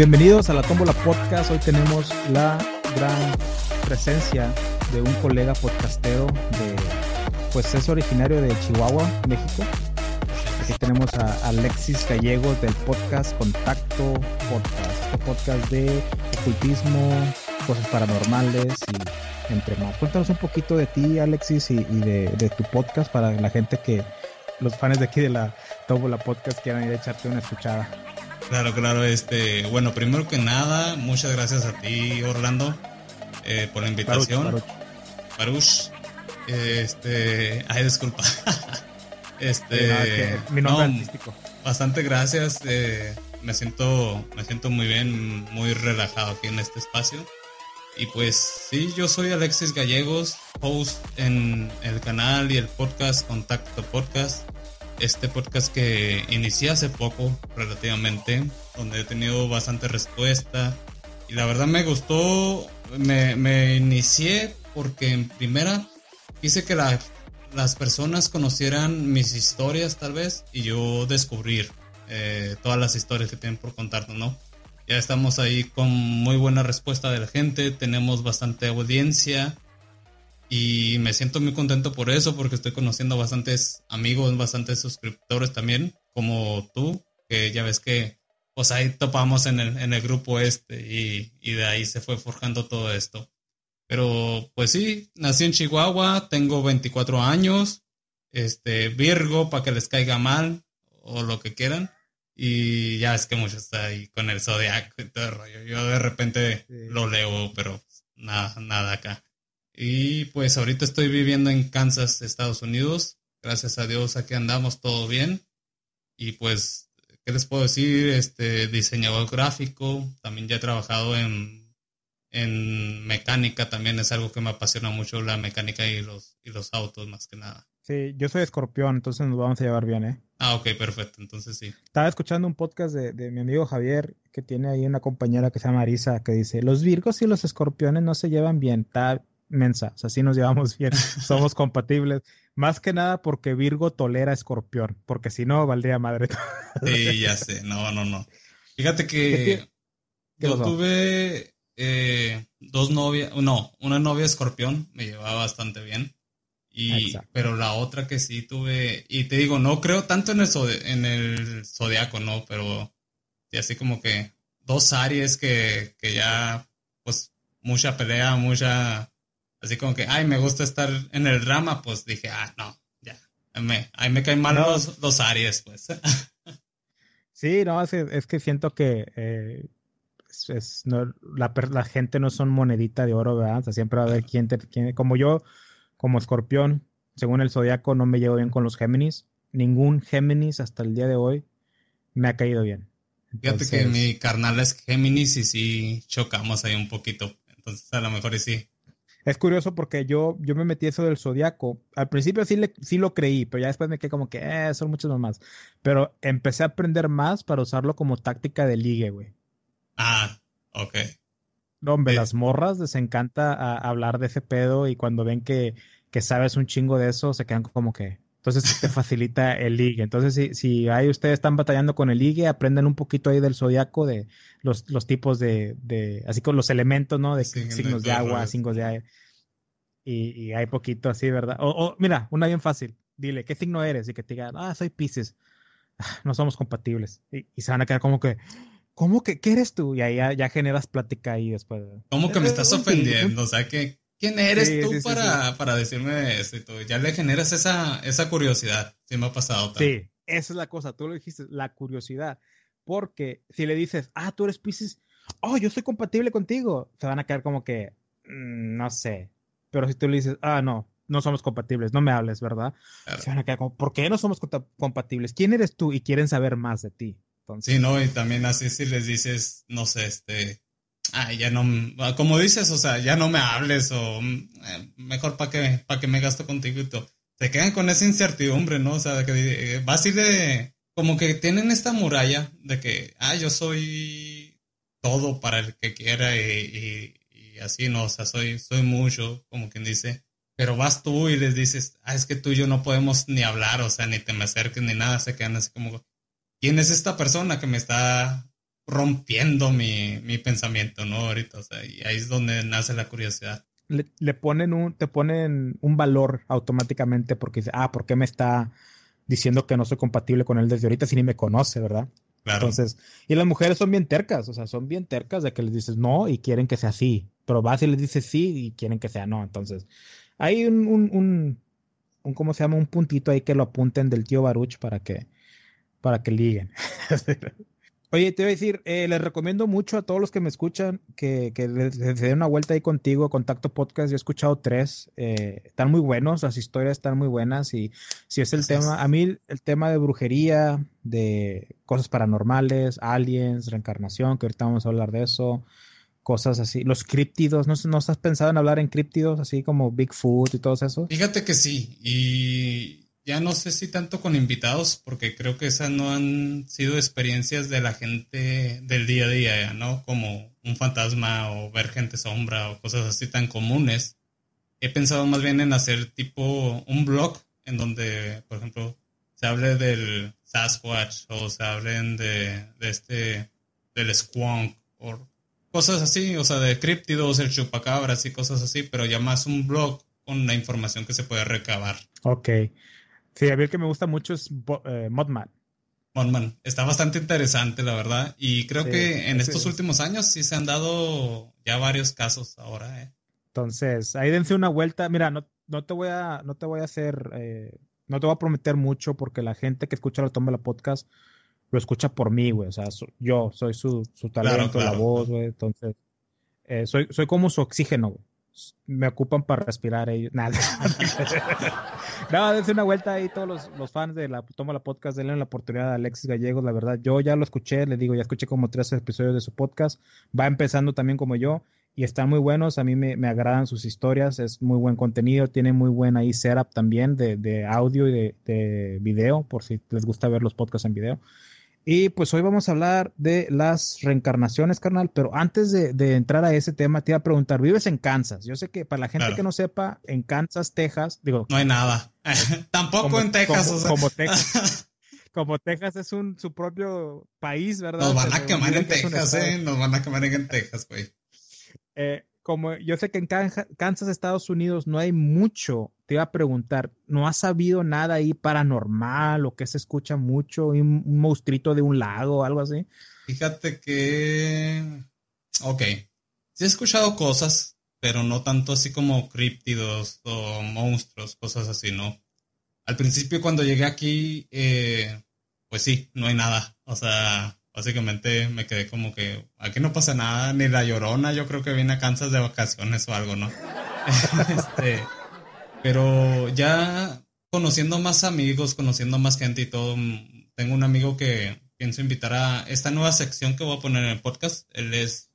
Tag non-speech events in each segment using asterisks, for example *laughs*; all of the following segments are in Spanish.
Bienvenidos a la Tómbola Podcast. Hoy tenemos la gran presencia de un colega podcastero de, pues es originario de Chihuahua, México. Aquí tenemos a Alexis Gallegos del podcast Contacto Podcast, este podcast de ocultismo, cosas paranormales y entre más. Cuéntanos un poquito de ti, Alexis, y, de, tu podcast para la gente que los fans de aquí de la Tómbola Podcast quieran ir a echarte una escuchada. Claro, claro. Este, bueno, primero que nada, muchas gracias a ti, Orlando, eh, por la invitación. Parush. Este, ay, disculpa. *laughs* este, mi nombre artístico. Bastante gracias. Eh, me siento, me siento muy bien, muy relajado aquí en este espacio. Y pues sí, yo soy Alexis Gallegos, host en el canal y el podcast Contacto Podcast este podcast que inicié hace poco, relativamente, donde he tenido bastante respuesta. Y la verdad me gustó, me, inicié porque en primera quise que las personas conocieran mis historias tal vez y yo descubrir eh, todas las historias que tienen por contarnos, ¿no? Ya estamos ahí con muy buena respuesta de la gente, tenemos bastante audiencia y me siento muy contento por eso, porque estoy conociendo bastantes amigos, bastantes suscriptores también, como tú, que ya ves que pues ahí topamos en el, en el grupo este y, y de ahí se fue forjando todo esto. Pero pues sí, nací en Chihuahua, tengo 24 años, este, Virgo, para que les caiga mal o lo que quieran. Y ya es que mucho está ahí con el zodiaco y todo el rollo. Yo de repente lo leo, pero nada, nada acá. Y pues ahorita estoy viviendo en Kansas, Estados Unidos. Gracias a Dios aquí andamos todo bien. Y pues, ¿qué les puedo decir? Este diseñador gráfico, también ya he trabajado en, en mecánica, también es algo que me apasiona mucho la mecánica y los, y los autos más que nada. Sí, yo soy escorpión, entonces nos vamos a llevar bien, ¿eh? Ah, ok, perfecto, entonces sí. Estaba escuchando un podcast de, de, mi amigo Javier, que tiene ahí una compañera que se llama Arisa, que dice, los virgos y los escorpiones no se llevan bien. Está mensa, o sea, sí nos llevamos bien, *laughs* somos compatibles. Más que nada porque Virgo tolera Escorpión, porque si no, valdría madre. sí, ya sé, no, no, no. Fíjate que yo tuve eh, dos novias, no, una novia escorpión, me llevaba bastante bien. Y, pero la otra que sí tuve, y te digo, no creo tanto en el, en el zodiaco, no, pero sí, así como que dos Aries que, que ya, pues, mucha pelea, mucha así como que, ay, me gusta estar en el drama, pues dije, ah, no, ya, me, ahí me caen mal los, los Aries, pues. *laughs* sí, no, es, que siento que eh, es, no, la, la, gente no son monedita de oro, ¿verdad? O sea, siempre va a haber quien, quien, como yo, como escorpión, según el zodiaco, no me llevo bien con los Géminis. Ningún Géminis hasta el día de hoy me ha caído bien. Fíjate que mi carnal es Géminis y sí chocamos ahí un poquito. Entonces, a lo mejor sí es curioso porque yo, yo me metí eso del zodiaco. Al principio sí, le, sí lo creí, pero ya después me quedé como que, eh, son muchas más. Pero empecé a aprender más para usarlo como táctica de ligue, güey. Ah, ok. Hombre, las morras les encanta hablar de ese pedo y cuando ven que, que sabes un chingo de eso, se quedan como que, entonces te *laughs* facilita el ligue. Entonces, si, si ahí ustedes están batallando con el ligue, aprendan un poquito ahí del zodiaco de los, los tipos de, de, así con los elementos, ¿no? De signos de agua, signos de aire. Y, y, hay poquito así, ¿verdad? O, mira, una bien fácil. Dile, ¿qué signo eres? Y que te digan, ah, soy Pisces. Ah, no somos compatibles. Y, se van a quedar como que, ¿cómo que, qué eres tú? Y ahí ya, generas plática ahí después. ¿Cómo que me estás ofendiendo? O sea, que ¿Quién eres tú para, para, decirme eso y todo? Ya le generas esa, esa curiosidad. Sí me ha pasado. También. Sí, esa es la cosa. Tú lo dijiste, la curiosidad. Porque si le dices, ah, tú eres Pisces, oh, yo soy compatible contigo, se van a quedar como que, mm, no sé. Pero si tú le dices, ah, no, no somos compatibles, no me hables, ¿verdad? Se van a quedar como, ¿por qué no somos compatibles? ¿Quién eres tú? Y quieren saber más de ti. Sí, no, y también así si les dices, no sé, este, ay, ya no, como dices, o sea, ya no me hables o eh, mejor para que, para que me gasto contigo y todo. Se quedan con esa incertidumbre, ¿no? O sea, que eh, va así de, como que tienen esta muralla de que, ah, yo soy todo para el que quiera y, y, así, ¿no? O sea, soy, soy mucho, como quien dice. Pero vas tú y les dices, ah, es que tú y yo no podemos ni hablar, o sea, ni te me acerques ni nada, se quedan así como, ¿quién es esta persona que me está rompiendo mi, mi pensamiento, ¿no? Ahorita, o sea, y ahí es donde nace la curiosidad. Le, ponen un, te ponen un valor automáticamente porque dice, ah, ¿por qué me está diciendo que no soy compatible con él desde ahorita si ni me conoce, verdad? Claro. Entonces, y las mujeres son bien tercas, o sea, son bien tercas de que les dices no y quieren que sea así, pero vas y les dices sí y quieren que sea no. Entonces, hay un, un, un, un ¿cómo se llama? Un puntito ahí que lo apunten del tío Baruch para que, para que liguen. *laughs* *laughs* Oye, te voy a decir, eh, les recomiendo mucho a todos los que me escuchan que, que les, den una vuelta ahí contigo, Contacto Podcast. Yo he escuchado tres, eh, están muy buenos, las historias están muy buenas y si es el tema, a mí el tema de brujería, de cosas paranormales, aliens, reencarnación, que ahorita vamos a hablar de eso, cosas así, los críptidos, ¿no, ¿no has pensado en hablar en críptidos así como Bigfoot y todo eso? Fíjate que sí, y ya no sé si tanto con invitados, porque creo que esas no han sido experiencias de la gente del día a día, ¿no? Como un fantasma o ver gente sombra o cosas así tan comunes. He pensado más bien en hacer tipo un blog en donde, por ejemplo, se hable del Sasquatch o se hablen de, de este, del Squonk o cosas así, o sea, de críptidos, el chupacabras y cosas así, pero ya más un blog con la información que se puede recabar. Ok. Sí, a mí el que me gusta mucho es eh, Modman. Modman. Está bastante interesante, la verdad. Y creo que en estos últimos años sí se han dado ya varios casos ahora. ¿eh? Entonces, ahí dense una vuelta. Mira, no, no te voy a, no te voy a hacer, eh, no te voy a prometer mucho porque la gente que escucha la toma la podcast lo escucha por mí, güey. O sea, yo soy su, su talento, la voz, güey. Entonces, eh, soy, soy como su oxígeno, güey me ocupan para respirar ellos. *laughs* Nada. no, dense una vuelta ahí todos los, los, fans de la Toma la Podcast, denle la oportunidad a Alexis Gallegos, la verdad. Yo ya lo escuché, le digo, ya escuché como tres episodios de su podcast. Va empezando también como yo y están muy buenos. A mí me, me agradan sus historias, es muy buen contenido, tiene muy buen ahí setup también de, de audio y de, de video, por si les gusta ver los podcasts en video. Y pues hoy vamos a hablar de las reencarnaciones, carnal, pero antes de, entrar a ese tema, te iba a preguntar, vives en Kansas. Yo sé que para la gente que no sepa, en Kansas, Texas, digo... No hay nada. *laughs* Tampoco en Texas. Como, *laughs* Texas. Como Texas es un, su propio país, ¿verdad? Nos van a quemar en Texas, ¿eh? Nos van a quemar en Texas, güey. Eh, como yo sé que en Kansas, Estados Unidos, no hay mucho, te iba a preguntar, ¿no has sabido nada ahí paranormal o que se escucha mucho? Un, un de un lago o algo así. Fíjate que. Ok. Sí he escuchado cosas, pero no tanto así como críptidos o monstruos, cosas así, ¿no? Al principio, cuando llegué aquí, eh, pues sí, no hay nada. O sea, básicamente me quedé como que aquí no pasa nada, ni la llorona, yo creo que viene a Kansas de vacaciones o algo, ¿no? *laughs* este, pero ya conociendo más amigos, conociendo más gente y todo, mm, tengo un amigo que pienso invitar a esta nueva sección que voy a poner en el podcast. Él es,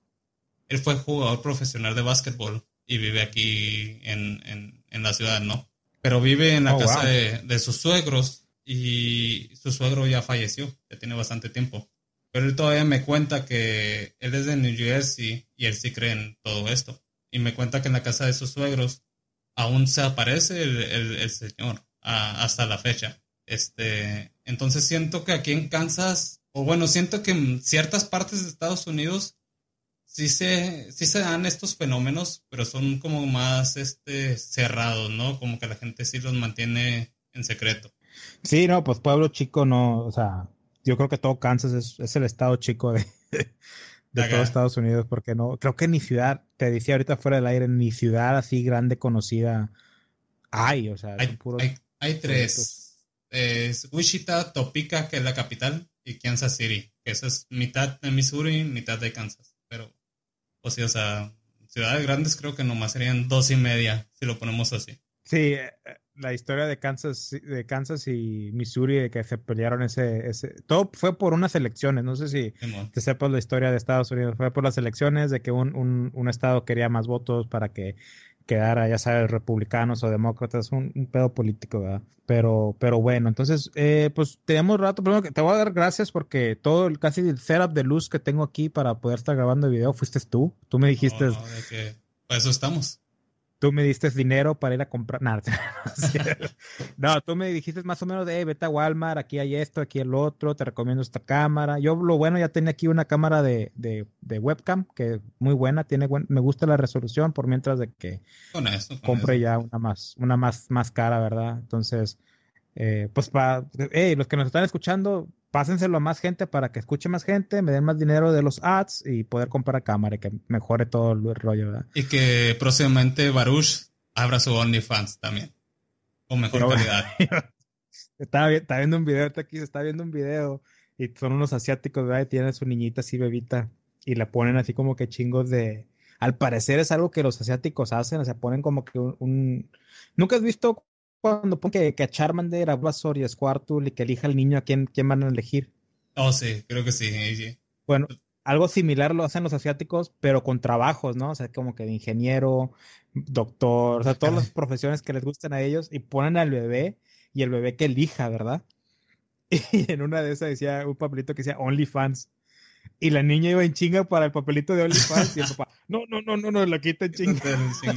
él fue jugador profesional de básquetbol y vive aquí en, en, la ciudad, ¿no? Pero vive en la oh, casa de, de sus suegros y su suegro ya falleció, ya tiene bastante tiempo. Pero él todavía me cuenta que él es de New Jersey y él sí cree en todo esto. Y me cuenta que en la casa de sus suegros aún se aparece el, señor hasta la fecha. Este, entonces siento que aquí en Kansas, o bueno, siento que en ciertas partes de Estados Unidos sí se, sí se dan estos fenómenos, pero son como más este, cerrados, ¿no? Como que la gente sí los mantiene en secreto. Sí, no, pues pueblo chico no, o sea, yo creo que todo Kansas es, el estado chico de, *laughs* de todo Estados Unidos, porque no, creo que ni ciudad, te decía ahorita fuera del aire, ni ciudad así grande conocida hay, o sea, hay, hay, tres. Es Wichita, Topeka, que es la capital, y Kansas City, que eso es mitad de Missouri, mitad de Kansas. Pero, o sea, o sea, ciudades grandes creo que nomás serían dos y media, si lo ponemos así. Sí, la historia de Kansas, de Kansas y Missouri, de que se pelearon ese, ese, todo fue por unas elecciones, no sé si te sepas la historia de Estados Unidos, fue por las elecciones de que un, un, un estado quería más votos para que quedara, ya sabes, republicanos o demócratas, un, un pedo político, ¿verdad? Pero, pero bueno, entonces, eh, pues tenemos rato, primero que te voy a dar gracias porque todo el, casi el setup de luz que tengo aquí para poder estar grabando el video fuiste tú, tú me dijiste... para eso estamos tú me diste dinero para ir a comprar. Nada, *laughs* no, tú me dijiste más o menos de, hey, vete a Walmart, aquí hay esto, aquí el otro, te recomiendo esta cámara. Yo, lo bueno, ya tenía aquí una cámara de, de, de webcam, que muy buena, tiene me gusta la resolución, por mientras de que con eso, compre ya una más, una más, más cara, ¿verdad? Entonces, eh, pues para, hey, los que nos están escuchando, pásenselo a más gente para que escuche más gente, me den más dinero de los ads y poder comprar cámara y que mejore todo el rollo, ¿verdad? Y que próximamente Baruch abra su OnlyFans también. Con mejor calidad. *laughs* estaba, viendo un video, aquí se está viendo un video y son unos asiáticos, ¿verdad? Y tienen a su niñita así bebita y la ponen así como que chingos de... Al parecer es algo que los asiáticos hacen, o sea, ponen como que un... ¿Nunca has visto cuando pone que, a Charmander, a Bulbasaur y a Squirtle y que elija al niño a quién, quién van a elegir. Oh, sí, creo que sí, Bueno, algo similar lo hacen los asiáticos, pero con trabajos, ¿no? O sea, como que de ingeniero, doctor, o sea, todas las profesiones que les gusten a ellos y ponen al bebé y el bebé que elija, ¿verdad? *laughs* Y en una de esas decía un papelito que decía OnlyFans. Y la niña iba en chinga para el papelito de OnlyFans y el papá, no, no, no, no, no, lo quita en *laughs* chinga. y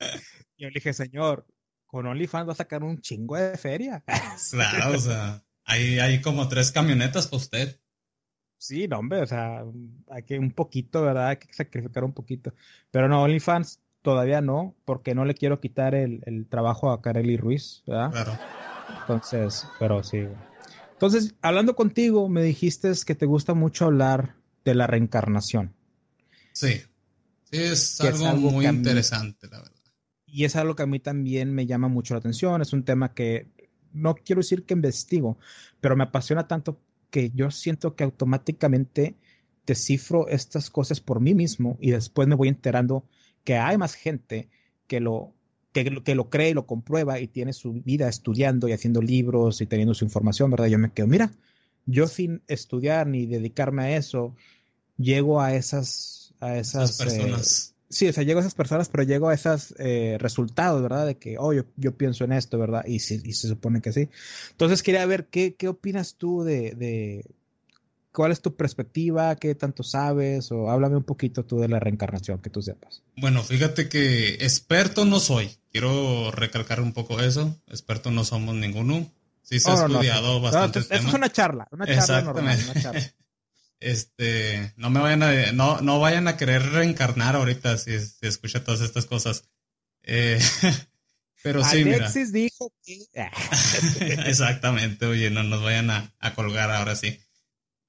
*laughs* yo le dije, señor, con OnlyFans va a sacar un chingo de feria. *laughs* Claro, o sea, hay, hay como tres camionetas para usted. Sí, no, hombre, o sea, hay que un poquito, ¿verdad? Hay que sacrificar un poquito. Pero no, OnlyFans todavía no, porque no le quiero quitar el, el trabajo a Kareli Ruiz, ¿verdad? Claro. Entonces, pero sí. Entonces, hablando contigo, me dijiste que te gusta mucho hablar de la reencarnación. Sí, sí, es, algo, muy interesante, la verdad y es algo que a mí también me llama mucho la atención. Es un tema que no quiero decir que investigo, pero me apasiona tanto que yo siento que automáticamente descifro estas cosas por mí mismo y después me voy enterando que hay más gente que lo, que, que lo cree y lo comprueba y tiene su vida estudiando y haciendo libros y teniendo su información, ¿verdad? Yo me quedo, mira, yo sin estudiar ni dedicarme a eso, llego a esas, a esas, personas. Eh, sí, o sea, llego a esas personas, pero llego a esos eh, resultados, ¿verdad? De que, oh, yo, pienso en esto, ¿verdad? Y, sí, y se supone que sí. Entonces quería ver qué, qué opinas tú de, de, cuál es tu perspectiva, qué tanto sabes, o háblame un poquito tú de la reencarnación, que tú sepas. Bueno, fíjate que experto no soy. Quiero recalcar un poco eso. Experto no somos ninguno. Sí se ha estudiado bastante. eso es una charla, una charla normal, una charla. Este, no me vayan a, no, no vayan a querer reencarnar ahorita si, si escucha todas estas cosas. Eh, *laughs* pero sí, Alexis dijo que. *laughs* Exactamente, oye, no nos vayan a, colgar ahora sí.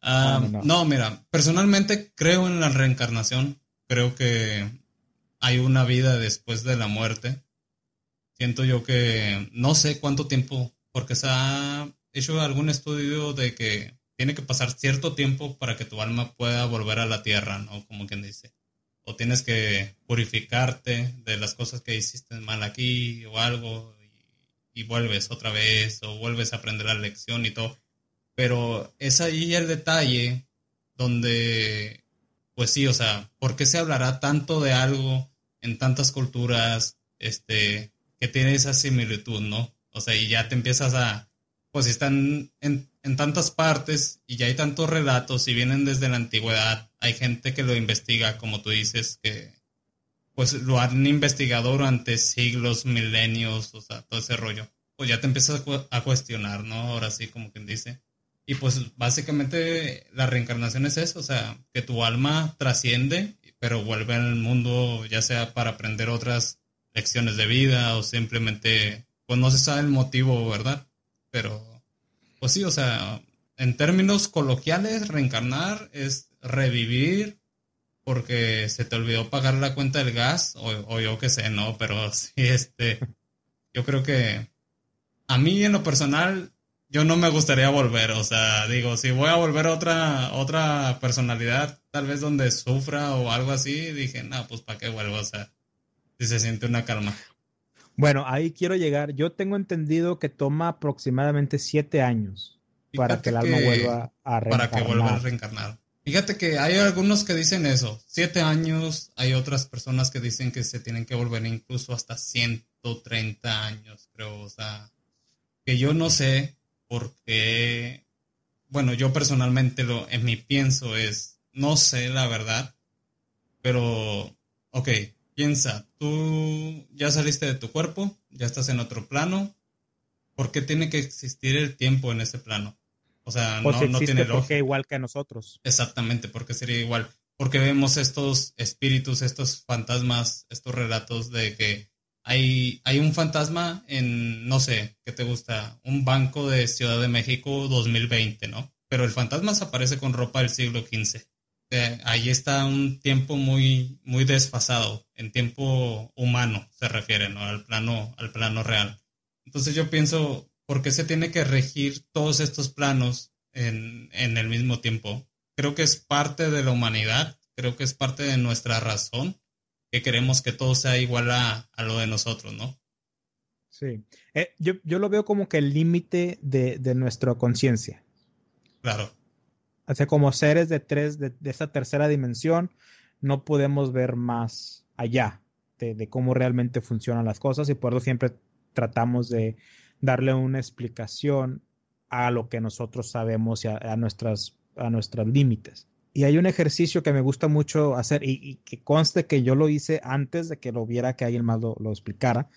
Ah, no, mira, personalmente creo en la reencarnación. Creo que hay una vida después de la muerte. Siento yo que no sé cuánto tiempo, porque se ha hecho algún estudio de que tiene que pasar cierto tiempo para que tu alma pueda volver a la tierra, ¿no? Como quien dice. O tienes que purificarte de las cosas que hiciste mal aquí o algo y, vuelves otra vez o vuelves a aprender la lección y todo. Pero es ahí el detalle donde, pues sí, o sea, ¿por qué se hablará tanto de algo en tantas culturas este, que tiene esa similitud, ¿no? O sea, y ya te empiezas a, pues están en, en tantas partes y ya hay tantos relatos y vienen desde la antigüedad. Hay gente que lo investiga, como tú dices, que pues lo han investigado durante siglos, milenios, o sea, todo ese rollo. Pues ya te empiezas a cuestionar, ¿no? Ahora sí, como quien dice. Y pues básicamente la reencarnación es eso, o sea, que tu alma trasciende, pero vuelve al mundo ya sea para aprender otras lecciones de vida o simplemente, pues no se sabe el motivo, ¿verdad? Pero pues sí, o sea, en términos coloquiales, reencarnar es revivir porque se te olvidó pagar la cuenta del gas, o, yo qué sé, no, pero *laughs* sí, este, yo creo que a mí en lo personal, yo no me gustaría volver, o sea, digo, si voy a volver a otra, otra personalidad, tal vez donde sufra o algo así, dije, no, pues para qué vuelvo, o sea, si se siente una calma. Bueno, ahí quiero llegar. Yo tengo entendido que toma aproximadamente siete años para que el alma vuelva a reencarnar. Para que vuelva a reencarnar. Fíjate que hay algunos que dicen eso, siete años, hay otras personas que dicen que se tienen que volver incluso hasta 130 años, creo, o sea, que yo no sé por qué, bueno, yo personalmente lo, en mi pienso es, no sé la verdad, pero, ok, piensa, tú ya saliste de tu cuerpo, ya estás en otro plano, ¿por qué tiene que existir el tiempo en ese plano? O sea, no, no tiene lógica. Porque igual que a nosotros. Exactamente, porque sería igual. Porque vemos estos espíritus, estos fantasmas, estos relatos de que hay, hay un fantasma en, no sé, ¿qué te gusta? Un banco de Ciudad de México 2020, ¿no? Pero el fantasma se aparece con ropa del siglo XV. Ahí está un tiempo muy, muy desfasado, en tiempo humano se refiere, ¿no? Al plano, al plano real. Entonces yo pienso, ¿por qué se tiene que regir todos estos planos en, en el mismo tiempo? Creo que es parte de la humanidad, creo que es parte de nuestra razón, que queremos que todo sea igual a, a lo de nosotros, ¿no? Sí, eh, yo, yo, lo veo como que el límite de, de, nuestra conciencia. Claro. O sea, como seres de tres, de, de, tercera dimensión, no podemos ver más allá de, cómo realmente funcionan las cosas y por eso siempre tratamos de darle una explicación a lo que nosotros sabemos y a, nuestras, a nuestros límites. Y hay un ejercicio que me gusta mucho hacer y, que conste que yo lo hice antes de que lo viera, que alguien más lo, lo explicara.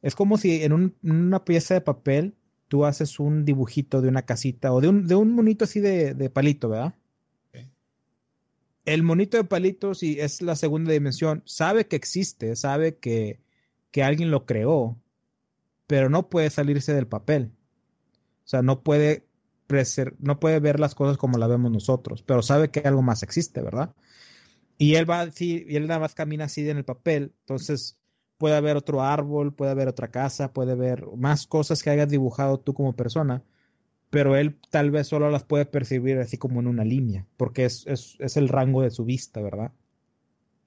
Es como si en, una pieza de papel tú haces un dibujito de una casita o de un, de un monito así de, de palito, ¿verdad? Okay. El monito de palito, si es la segunda dimensión, sabe que existe, sabe que, que alguien lo creó, pero no puede salirse del papel. O sea, no puede, no puede ver las cosas como las vemos nosotros, pero sabe que algo más existe, ¿verdad? Y él va así, y él nada más camina así en el papel, entonces puede haber otro árbol, puede haber otra casa, puede haber más cosas que hayas dibujado tú como persona, pero él tal vez solo las puede percibir así como en una línea, porque es, es, es el rango de su vista, ¿verdad?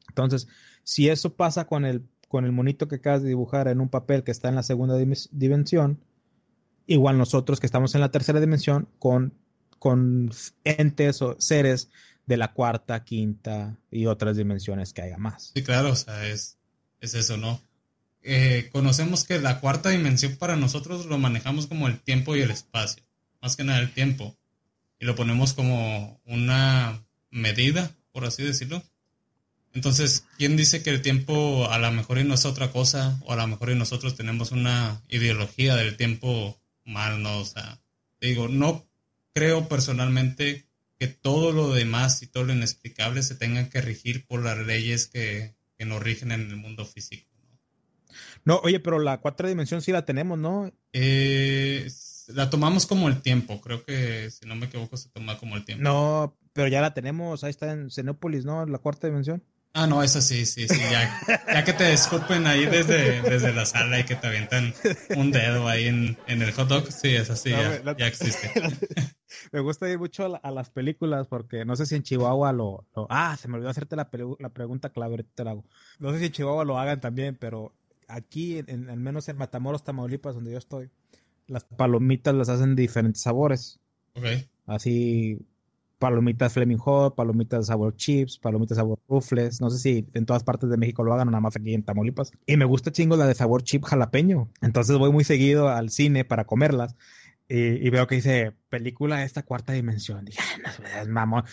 Entonces, si eso pasa con el con el monito que acabas de dibujar en un papel que está en la segunda dimensión, igual nosotros que estamos en la tercera dimensión con, con entes o seres de la cuarta, quinta y otras dimensiones que haya más. Sí, claro, o sea, es, es eso, ¿no? Eh, conocemos que la cuarta dimensión para nosotros lo manejamos como el tiempo y el espacio, más que nada el tiempo, y lo ponemos como una medida, por así decirlo, entonces, ¿quién dice que el tiempo a lo mejor no es otra cosa? O a lo mejor y nosotros tenemos una ideología del tiempo mal, ¿no? O sea, digo, no creo personalmente que todo lo demás y todo lo inexplicable se tenga que regir por las leyes que, que nos rigen en el mundo físico. ¿no? no, oye, pero la cuarta dimensión sí la tenemos, ¿no? Eh, la tomamos como el tiempo, creo que si no me equivoco se toma como el tiempo. No, pero ya la tenemos, ahí está en Xenópolis, ¿no? La cuarta dimensión. Ah, no, eso sí, sí, sí. Ya, ya que te escupen ahí desde, desde la sala y que te avientan un dedo ahí en, en el hot dog, sí, eso sí, no, ya, ya, existe. *laughs* Me gusta ir mucho a, a, las películas porque no sé si en Chihuahua lo. lo ah, se me olvidó hacerte la, la pregunta clave, ahorita te la hago. No sé si en Chihuahua lo hagan también, pero aquí, en, al menos en Matamoros, Tamaulipas, donde yo estoy, las palomitas las hacen de diferentes sabores. Ok. Así palomitas Fleming Hot, palomitas sabor chips, palomitas sabor rufles. No sé si en todas partes de México lo hagan o nada más aquí en Tamaulipas. Y me gusta chingo la de sabor chip jalapeño. Entonces voy muy seguido al cine para comerlas. Y, y veo que dice película de esta cuarta dimensión. Dije, no, mamón.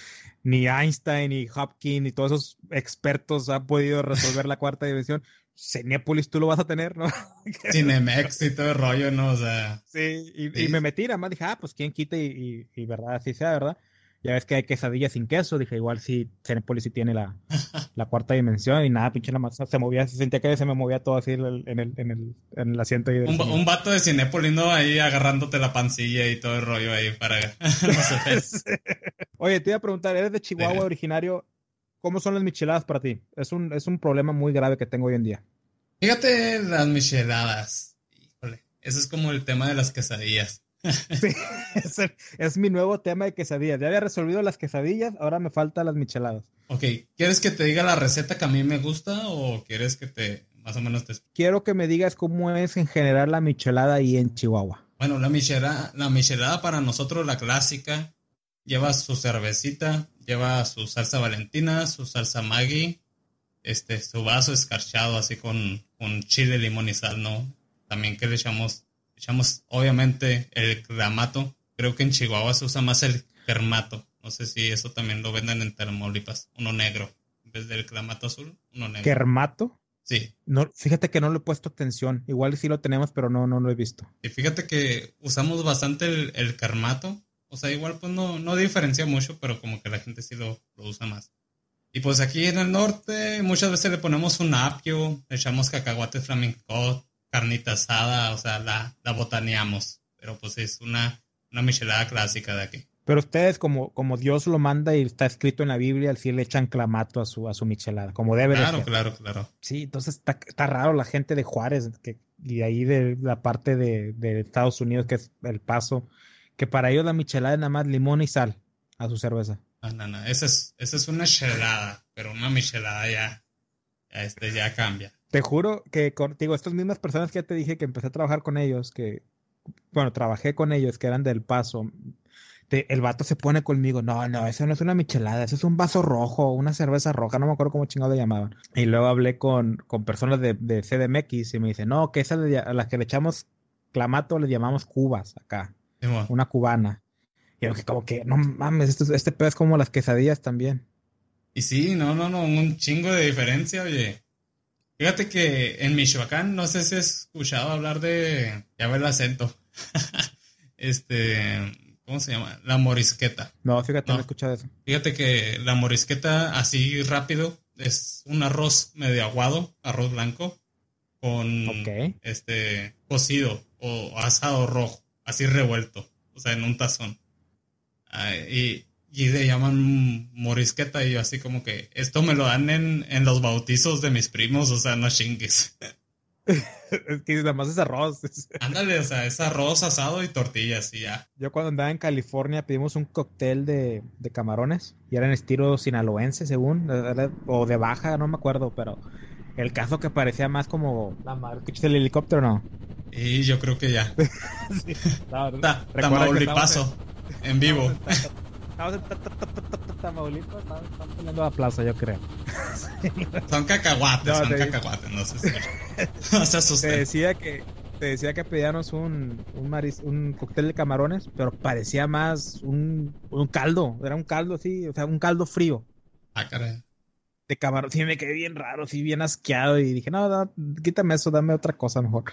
Ni Einstein, ni Hopkins, ni todos esos expertos han podido resolver la cuarta dimensión. Cinepolis tú lo vas a tener, ¿no? *laughs* Cinemex y todo el rollo, ¿no? O sea. Sí, y, sí. y me metí, nada más dije, ah, pues quién quita y, y, y verdad, así sea, ¿verdad? Ya ves que hay quesadillas sin queso. Dije, igual si Cinepolis sí tiene la, *laughs* la cuarta dimensión y nada, pinche la masa se movía, se sentía que se me movía todo así en el, en el, en el, en el asiento. Ahí un, un, vato de Cinepolis, ¿no? Ahí agarrándote la pancilla y todo el rollo ahí para... *laughs* *laughs* Oye, te iba a preguntar, ¿eres de Chihuahua sí. originario? ¿Cómo son las micheladas para ti? Es un, es un problema muy grave que tengo hoy en día. Fíjate las micheladas. Híjole, eso es como el tema de las quesadillas. *laughs* Sí, es, mi nuevo tema de quesadillas. Ya había resolvido las quesadillas, ahora me faltan las micheladas. Ok, ¿quieres que te diga la receta que a mí me gusta o quieres que te más o menos te... Quiero que me digas cómo es en general la michelada ahí en Chihuahua. Bueno, la michelada, la michelada para nosotros, la clásica, lleva su cervecita, lleva su salsa valentina, su salsa Maggi, este, su vaso escarchado así con, con chile, limón y sal, ¿no? También que le echamos echamos obviamente el clamato. Creo que en Chihuahua se usa más el germato. No sé si eso también lo venden en Tamaulipas. Uno negro, en vez del clamato azul, uno negro. ¿Kermato? Sí. No, fíjate que no le he puesto atención. Igual sí lo tenemos, pero no, no lo he visto. Y fíjate que usamos bastante el, el carmato. O sea, igual pues no, no diferencia mucho, pero como que la gente sí lo, lo usa más. Y pues aquí en el norte muchas veces le ponemos un apio, le echamos cacahuate flamenco, carnita asada, o sea, la, la botaneamos. Pero pues es una, una michelada clásica de aquí. Pero ustedes, como, como Dios lo manda y está escrito en la Biblia, sí le echan clamato a su, a su michelada, como debe Claro, de ser. claro, claro. Sí, entonces está, está raro la gente de Juárez que, y ahí de la parte de, de Estados Unidos, que es El Paso, que para ellos la michelada es nada más limón y sal a su cerveza. No, no, no. Esa es, esa es una chelada, pero una michelada ya, ya, este, ya cambia. Te juro que contigo, estas mismas personas que ya te dije que empecé a trabajar con ellos, que, bueno, trabajé con ellos, que eran del Paso, te- el vato se pone conmigo, no, no, eso no es una michelada, eso es un vaso rojo, una cerveza roja, no me acuerdo cómo chingado le llamaban. Y luego hablé con, con personas de, de CDMX y me dice, no, que esas a las que le echamos clamato le llamamos cubas acá, una cubana. Y yo que como que, no mames, esto- este pedo es como las quesadillas también. Y sí, no, no, no, un chingo de diferencia, oye. Fíjate que en Michoacán, no sé si has escuchado hablar de, ya ve el acento, *laughs* este, ¿cómo se llama? La morisqueta. No, fíjate, no, No. he escuchado eso. Fíjate que la morisqueta así rápido es un arroz medio aguado, arroz blanco, con este cocido o asado rojo, así revuelto, o sea, en un tazón. Y, y le llaman morisqueta y yo así como que esto me lo dan en, en los bautizos de mis primos, o sea, no chingues. *laughs* Es que nada más es arroz. *laughs* Ándale, o sea, es arroz asado y tortillas y ya. Yo cuando andaba en California pedimos un cóctel de, de camarones y era en estilo sinaloense, según, o de baja, no me acuerdo, pero el caso que parecía más como la marca del helicóptero, ¿no? Y yo creo que ya. *laughs* Sí. No. Ta- que en vivo. Estamos en Ta- Ta- Ta- Ta- Ta- Tamaulipas, estamos peleando la plaza, yo creo. *laughs* Son cacahuates, son te- cacahuates, no se. *laughs* No se Te decía que te decía que pedíamos un, un, maris- un cóctel de camarones, pero parecía más un, un caldo, era un caldo así, o sea, un caldo frío. Ah, caray. de camarón. Sí, me quedé bien raro, sí, bien asqueado. Y dije, no, no, quítame eso, dame otra cosa mejor.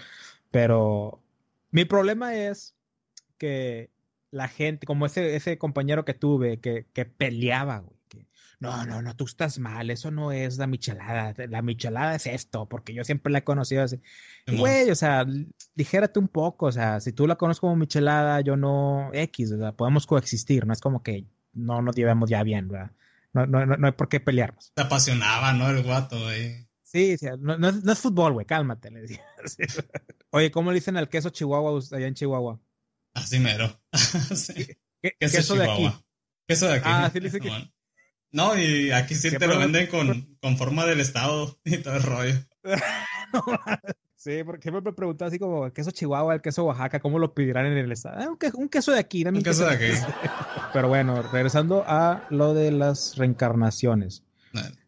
Pero mi problema es que la gente, como ese, ese compañero que tuve, que, que peleaba, güey. Que, no, no, no, tú estás mal, eso no es la michelada. La michelada es esto, porque yo siempre la he conocido así. Y. Güey, o sea, dijérate un poco, o sea, si tú la conoces como michelada, yo no X, o sea, podemos coexistir, no es como que no nos llevemos ya bien, ¿verdad? No, no, no, no hay por qué pelearnos. Se apasionaba, ¿no? El guato, güey. Sí, sí, no, no es, no es fútbol, güey, cálmate, le decía. *laughs* Oye, ¿cómo le dicen al queso chihuahua allá en Chihuahua? Así mero. *laughs* Sí. ¿Qué, Queso, queso de Chihuahua. aquí. Queso de aquí. Ah, sí le dice que-. No, y aquí sí ¿Qué te lo venden con, con forma del estado y todo el rollo. *laughs* sí, porque siempre me preguntaba así como el queso chihuahua, el queso Oaxaca, ¿cómo lo pedirán en el estado? Ah, un, que- un queso de aquí, dame Un queso de aquí. *laughs* Pero bueno, regresando a lo de las reencarnaciones.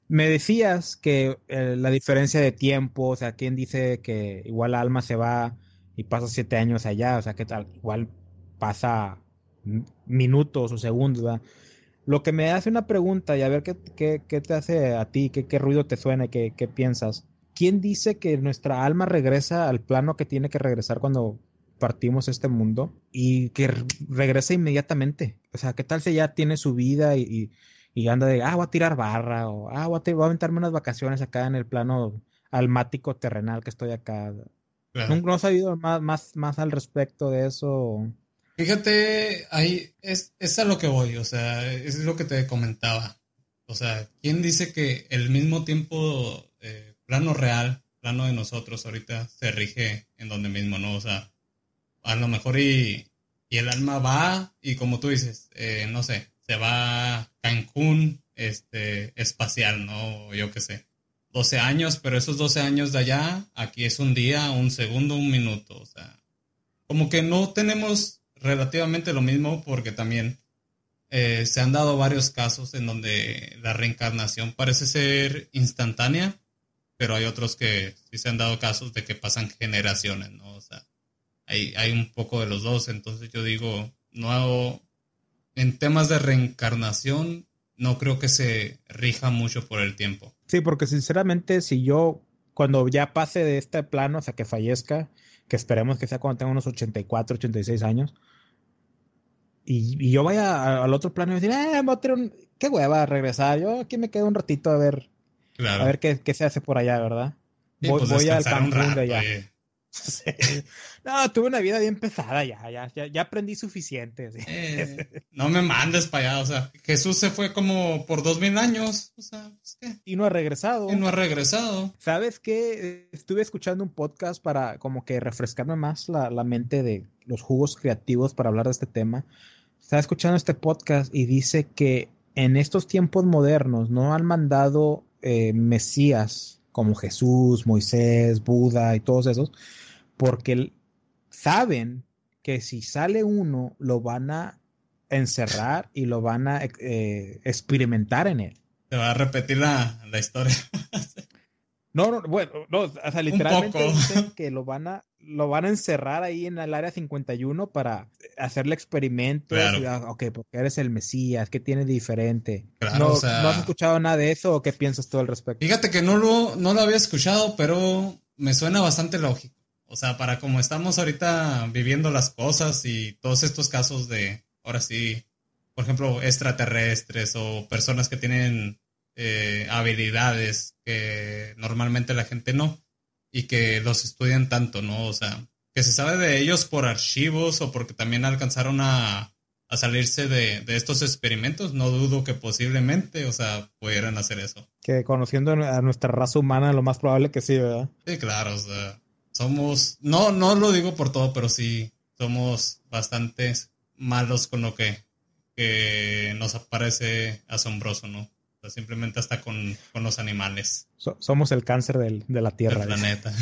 Me decías que eh, la diferencia de tiempo, o sea, ¿quién dice que igual la alma se va y pasa siete años allá? O sea, que tal, igual pasa minutos o segundos. Lo que me hace una pregunta y a ver qué, qué, qué te hace a ti, qué, qué ruido te suena, qué, qué piensas. ¿Quién dice que nuestra alma regresa al plano que tiene que regresar cuando partimos este mundo y que re- regresa inmediatamente? O sea, ¿qué tal si ya tiene su vida y, y- anda de, ah, voy a tirar barra o, ah, voy a, voy a aventarme unas vacaciones acá en el plano almático terrenal que estoy acá? Claro. ¿No, no has sabido más, más, más al respecto de eso? Fíjate, ahí es, es a lo que voy, o sea, es lo que te comentaba. O sea, ¿quién dice que el mismo tiempo, eh, plano real, plano de nosotros ahorita se rige en donde mismo, ¿no? O sea, a lo mejor y, y el alma va y como tú dices, eh, no sé, se va a Cancún, este, espacial, ¿no? Yo qué sé. 12 años, pero esos 12 años de allá, aquí es un día, un segundo, un minuto, o sea, como que no tenemos relativamente lo mismo porque también eh, se han dado varios casos en donde la reencarnación parece ser instantánea, pero hay otros que sí se han dado casos de que pasan generaciones, ¿no? O sea, hay, hay un poco de los dos, entonces yo digo, no, en temas de reencarnación, no creo que se rija mucho por el tiempo. Sí, porque sinceramente, si yo, cuando ya pase de este plano, o sea, que fallezca, que esperemos que sea cuando tenga unos 84, 86 años, y, yo vaya al otro plano y decir, eh, un... qué hueva regresar, yo aquí me quedo un ratito a ver, a ver qué, qué, se hace por allá, ¿verdad? voy, pues voy al Cancún de allá. *laughs* No, tuve una vida bien pesada ya, ya, ya, aprendí suficiente. Eh, *laughs* no me mandes para allá, o sea, Jesús se fue como por dos mil años, o sea, pues, ¿qué? Y no ha regresado. Y no ha regresado. ¿Sabes qué? Estuve escuchando un podcast para como que refrescarme más la, la mente de los jugos creativos para hablar de este tema. Estaba escuchando este podcast y dice que en estos tiempos modernos no han mandado eh, mesías como Jesús, Moisés, Buda y todos esos, porque saben que si sale uno, lo van a encerrar y lo van a eh, experimentar en él. Se va a repetir la, la historia. *laughs* no, no, bueno, no, o sea, literalmente dicen *laughs* que lo van a lo van a encerrar ahí en el área 51 para hacerle experimentos. Claro. ok, porque eres el Mesías, ¿qué tiene diferente? no, ¿No has escuchado nada de eso o qué piensas tú al respecto? Fíjate que no lo, no lo había escuchado, pero me suena bastante lógico. O sea, para como estamos ahorita viviendo las cosas y todos estos casos de, ahora sí, por ejemplo, extraterrestres o personas que tienen eh, habilidades que normalmente la gente no y que los estudian tanto, ¿no? O sea, que se sabe de ellos por archivos o porque también alcanzaron a, a salirse de, de, estos experimentos, no dudo que posiblemente, o sea, pudieran hacer eso. Que conociendo a nuestra raza humana, lo más probable que sí, ¿verdad? Sí, claro, o sea, somos, no, no lo digo por todo, pero sí, somos bastante malos con lo que, que nos parece asombroso, ¿no? simplemente hasta con, los animales. somos el cáncer del, de la Tierra. Del planeta.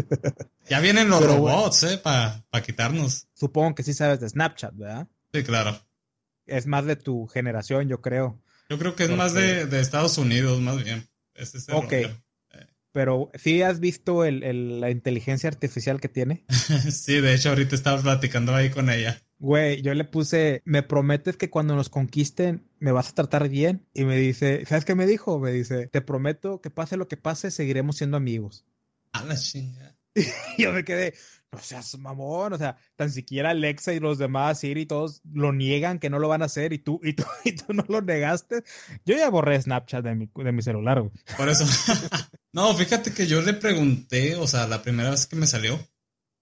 *laughs* ya vienen los robots, ¿eh? Para quitarnos. Supongo que sí sabes de Snapchat, ¿verdad? Sí, claro. Es más de tu generación, yo creo. Yo creo que es más de, Estados Unidos, más bien. ok. Pero sí has visto el, la inteligencia artificial que tiene. *laughs* sí, de hecho ahorita estaba platicando ahí con ella. Güey, yo le puse, me prometes que cuando nos conquisten me vas a tratar bien. Y me dice, ¿sabes qué me dijo? Me dice, te prometo que pase lo que pase, seguiremos siendo amigos. A la chinga. *laughs* Y yo me quedé, no seas mamón, o sea, tan siquiera Alexa y los demás, Siri, todos lo niegan que no lo van a hacer y tú, y tú, *laughs* y tú no lo negaste. Yo ya borré Snapchat de mi, de mi celular, güey. Por eso. *laughs* no, fíjate que yo le pregunté, o sea, la primera vez que me salió,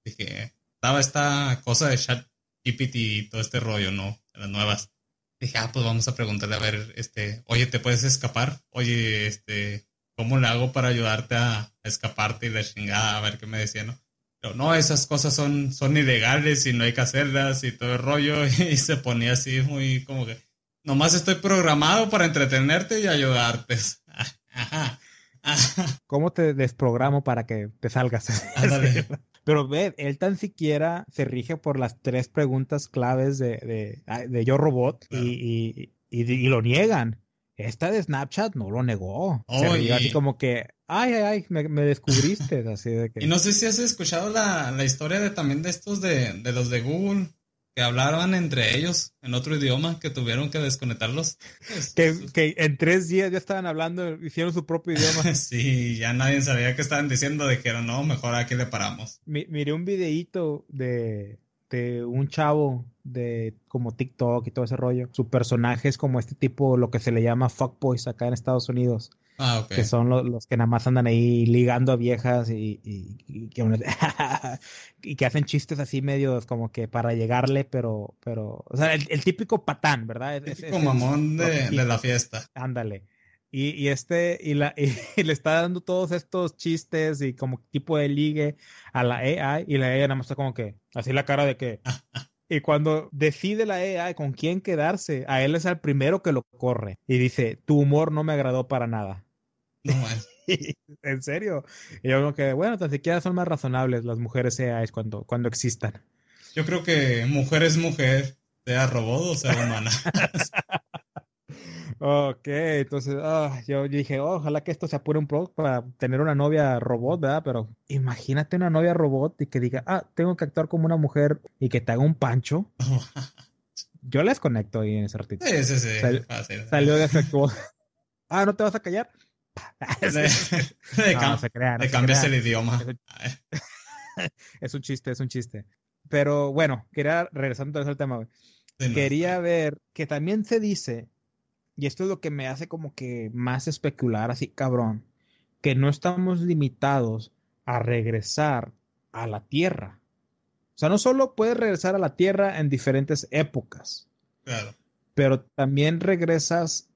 dije, estaba esta cosa de chat GPT y todo este rollo, ¿no? Las nuevas. Dije, ah, pues vamos a preguntarle a ver, este, oye, ¿te puedes escapar? Oye, este, ¿cómo le hago para ayudarte a, escaparte y la chingada? A ver qué me decía, ¿no? Pero no, esas cosas son, son ilegales y no hay que hacerlas y todo el rollo. *laughs* Y se ponía así muy como que, nomás estoy programado para entretenerte y ayudarte. Ajá. *laughs* ¿Cómo te desprogramo para que te salgas? *laughs* Pero ve, él tan siquiera se rige por las tres preguntas claves de, de, Yo Robot y, y, lo niegan. Esta de Snapchat no lo negó. así como que, ay, ay, ay, me, descubriste. *laughs* así de que... Y no sé si has escuchado la, la historia de también de estos de, de los de Google que hablaban entre ellos en otro idioma, que tuvieron que desconectarlos. que, en tres días ya estaban hablando, hicieron su propio idioma. *laughs* sí, ya nadie sabía qué estaban diciendo, dijeron, no, mejor aquí le paramos. miré un videíto de, de un chavo de como TikTok y todo ese rollo. Su personaje es como este tipo, lo que se le llama fuckboys acá en Estados Unidos. Ah, que son los, que nada más andan ahí ligando a viejas y, y, que, *laughs* y, que, hacen chistes así medios como que para llegarle, pero, pero, o sea, el, típico patán, ¿verdad? El típico mamón de, de, la fiesta. Ándale. Y, y, este, y, la, *laughs* y, le está dando todos estos chistes y como tipo de ligue a la AI y la AI nada más está como que, así la cara de que, *laughs* Y cuando decide la AI con quién quedarse, a él es el primero que lo corre. Y dice, tu humor no me agradó para nada. No, *laughs* en serio. Y yo creo que, bueno, tan siquiera son más razonables las mujeres AIs cuando, cuando existan. Yo creo que mujer es mujer, sea robot o sea humana. *laughs* Ok, entonces ah, yo, dije, ojalá que esto se apure un poco para tener una novia robot, ¿verdad? Pero imagínate una novia robot y que diga, ah, tengo que actuar como una mujer y que te haga un pancho. yo les conecto ahí en ese ratito. Sí, sí, sí. Salió de efecto. *laughs* ah, ¿no te vas a callar? le, *laughs* no, se crea, le cambias el idioma. *laughs* Es un chiste, es un chiste. Pero bueno, quería regresar entonces al tema. Quería ver que también se dice, y esto es lo que me hace como que más especular así, cabrón, que no estamos limitados a regresar a la Tierra. O sea, no solo puedes regresar a la Tierra en diferentes épocas, claro. pero también regresas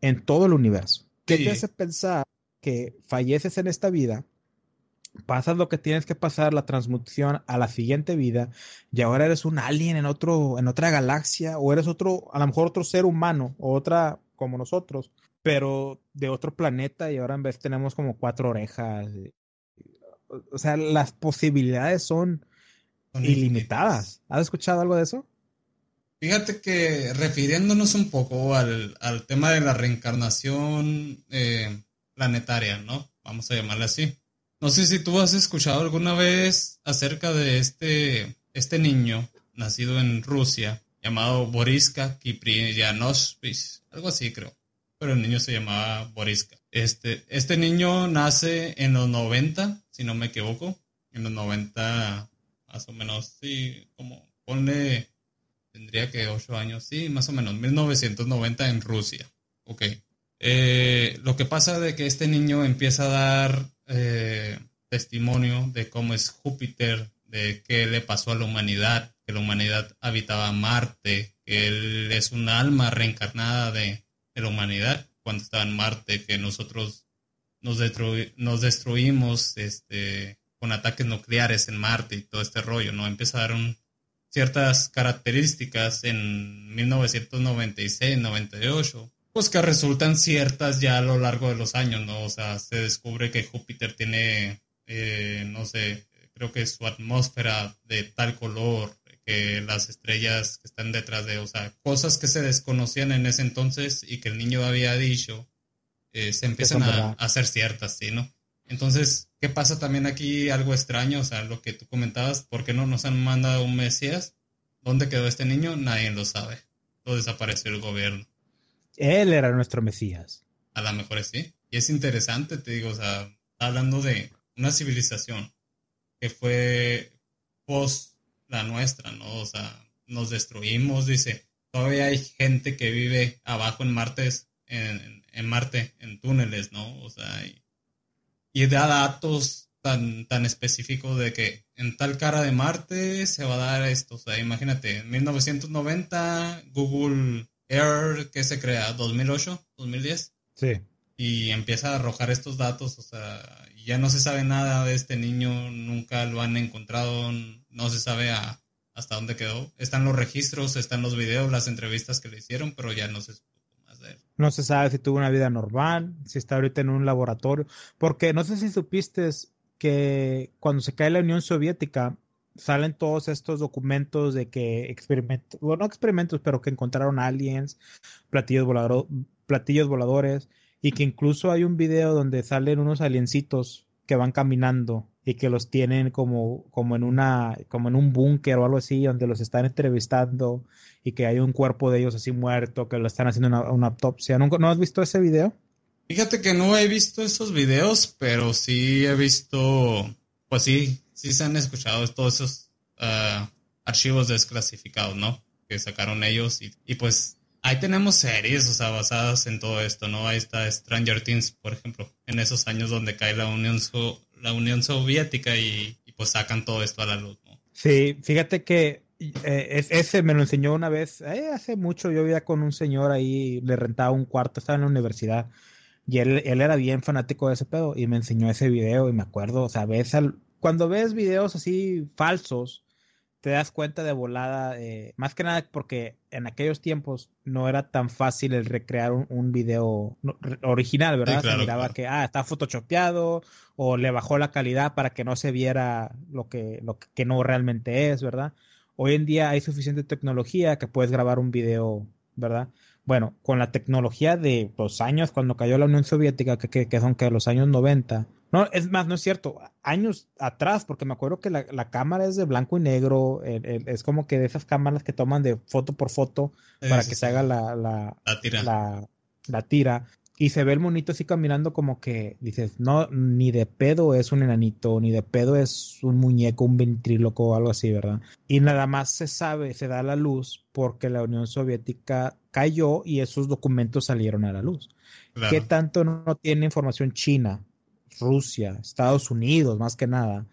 en todo el universo. ¿Qué te hace pensar que falleces en esta vida, pasas lo que tienes que pasar, la transmutación a la siguiente vida, y ahora eres un alien en otro, en otra galaxia, o eres otro, a lo mejor otro ser humano, o otra como nosotros, pero de otro planeta, y ahora en vez tenemos como cuatro orejas. O sea, las posibilidades son, ilimitadas. ¿Has escuchado algo de eso? Fíjate que refiriéndonos un poco al, tema de la reencarnación eh, planetaria, ¿no? Vamos a llamarle así. No sé si tú has escuchado alguna vez acerca de este, este niño nacido en Rusia llamado Boriska Kiprianovich, algo así creo, pero el niño se llamaba Boriska. Este, este niño nace en los 90, si no me equivoco, en los 90 más o menos, sí, como ponle, tendría que 8 años, sí, más o menos, 1990 en Rusia. Ok. Eh, lo que pasa de que este niño empieza a dar eh, testimonio de cómo es Júpiter, de qué le pasó a la humanidad, que la humanidad habitaba Marte, que él es un alma reencarnada de, la humanidad cuando estaba en Marte, que nosotros nos, nos destruimos este, con ataques nucleares en Marte y todo este rollo, ¿no? Empezaron ciertas características en 1996, 98 pues que resultan ciertas ya a lo largo de los años, ¿no? O sea, se descubre que Júpiter tiene, eh, no sé, creo que su atmósfera de tal color, que las estrellas que están detrás de, o sea, cosas que se desconocían en ese entonces y que el niño había dicho, eh, se empiezan a, hacer ciertas, ¿sí, no? Entonces, ¿qué pasa también aquí? Algo extraño, o sea, lo que tú comentabas, ¿por qué no nos han mandado un Mesías? ¿Dónde quedó este niño? Nadie lo sabe. Lo desapareció el gobierno. Él era nuestro Mesías. A lo mejor sí. Y es interesante, te digo, o sea, hablando de una civilización que fue post la nuestra, ¿no? O sea, nos destruimos, dice, todavía hay gente que vive abajo en Marte, en, en Marte, en túneles, ¿no? O sea, y, y da datos tan, tan específicos de que en tal cara de Marte se va a dar esto. O sea, imagínate, en 1990 Google Air que se crea 2008, 2010. Sí. Y empieza a arrojar estos datos, o sea, ya no se sabe nada de este niño, nunca lo han encontrado, no se sabe hasta dónde quedó. Están los registros, están los videos, las entrevistas que le hicieron, pero ya no se más de él. No se sabe si tuvo una vida normal, si está ahorita en un laboratorio, porque no sé si supiste que cuando se cae la Unión Soviética, salen todos estos documentos de que experimentos, bueno, no experimentos, pero que encontraron aliens, platillos, platillos voladores, y que incluso hay un video donde salen unos aliencitos que van caminando y que los tienen como, como en una, como en un búnker o algo así, donde los están entrevistando y que hay un cuerpo de ellos así muerto, que lo están haciendo una, una autopsia. ¿No, ¿No has visto ese video? Fíjate que no he visto esos videos, pero sí he visto, pues sí, sí se han escuchado todos esos ah, archivos desclasificados, ¿no? Que sacaron ellos y, pues ahí tenemos series, o sea, basadas en todo esto, ¿no? Ahí está Stranger Things, por ejemplo, en esos años donde cae la Unión, la Unión Soviética y, pues sacan todo esto a la luz, ¿no? Sí, fíjate que eh, ese me lo enseñó una vez, eh, hace mucho yo vivía con un señor ahí, le rentaba un cuarto, estaba en la universidad y él, él era bien fanático de ese pedo y me enseñó ese video y me acuerdo, o sea, ves al, cuando ves videos así falsos, te das cuenta de volada, eh, más que nada porque en aquellos tiempos no era tan fácil el recrear un, video original, ¿verdad? se miraba que, ah, está photoshopeado o le bajó la calidad para que no se viera lo que, lo que no realmente es, ¿verdad? Hoy en día hay suficiente tecnología que puedes grabar un video, ¿verdad? Bueno, con la tecnología de los años cuando cayó la Unión Soviética, que, que, que son que los años 90, No, es más, no es cierto. Años atrás, porque me acuerdo que la, cámara es de blanco y negro. es como que de esas cámaras que toman de foto por foto para que se haga la, la, tira. La, tira. Y se ve el monito así caminando como que dices, no, ni de pedo es un enanito, ni de pedo es un muñeco, un ventríloco o algo así, ¿verdad? Y nada más se sabe, se da la luz porque la Unión Soviética cayó y esos documentos salieron a la luz. ¿Qué tanto no tiene información China? Rusia, Estados Unidos, más que nada,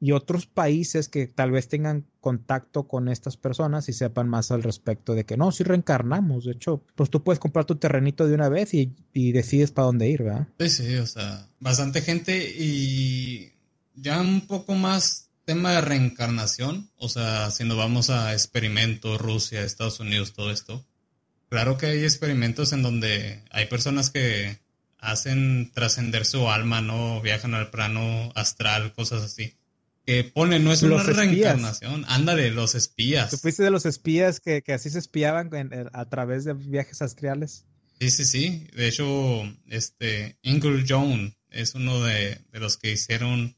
y otros países que tal vez tengan contacto con estas personas y sepan más al respecto de que no, si reencarnamos. De hecho, pues tú puedes comprar tu terrenito de una vez y, decides para dónde ir, ¿verdad? Sí, sí, o sea, bastante gente y ya un poco más tema de reencarnación, o sea, si nos vamos a experimentos, Rusia, Estados Unidos, todo esto. Claro que hay experimentos en donde hay personas que hacen trascender su alma, ¿no? Viajan al plano astral, cosas así. Que pone, no es una reencarnación, ándale, los espías. ¿Tú fuiste de los espías que, así se espiaban a través de viajes astrales? Sí, sí, sí. De hecho, este, Ingrid Jones es uno de, los que hicieron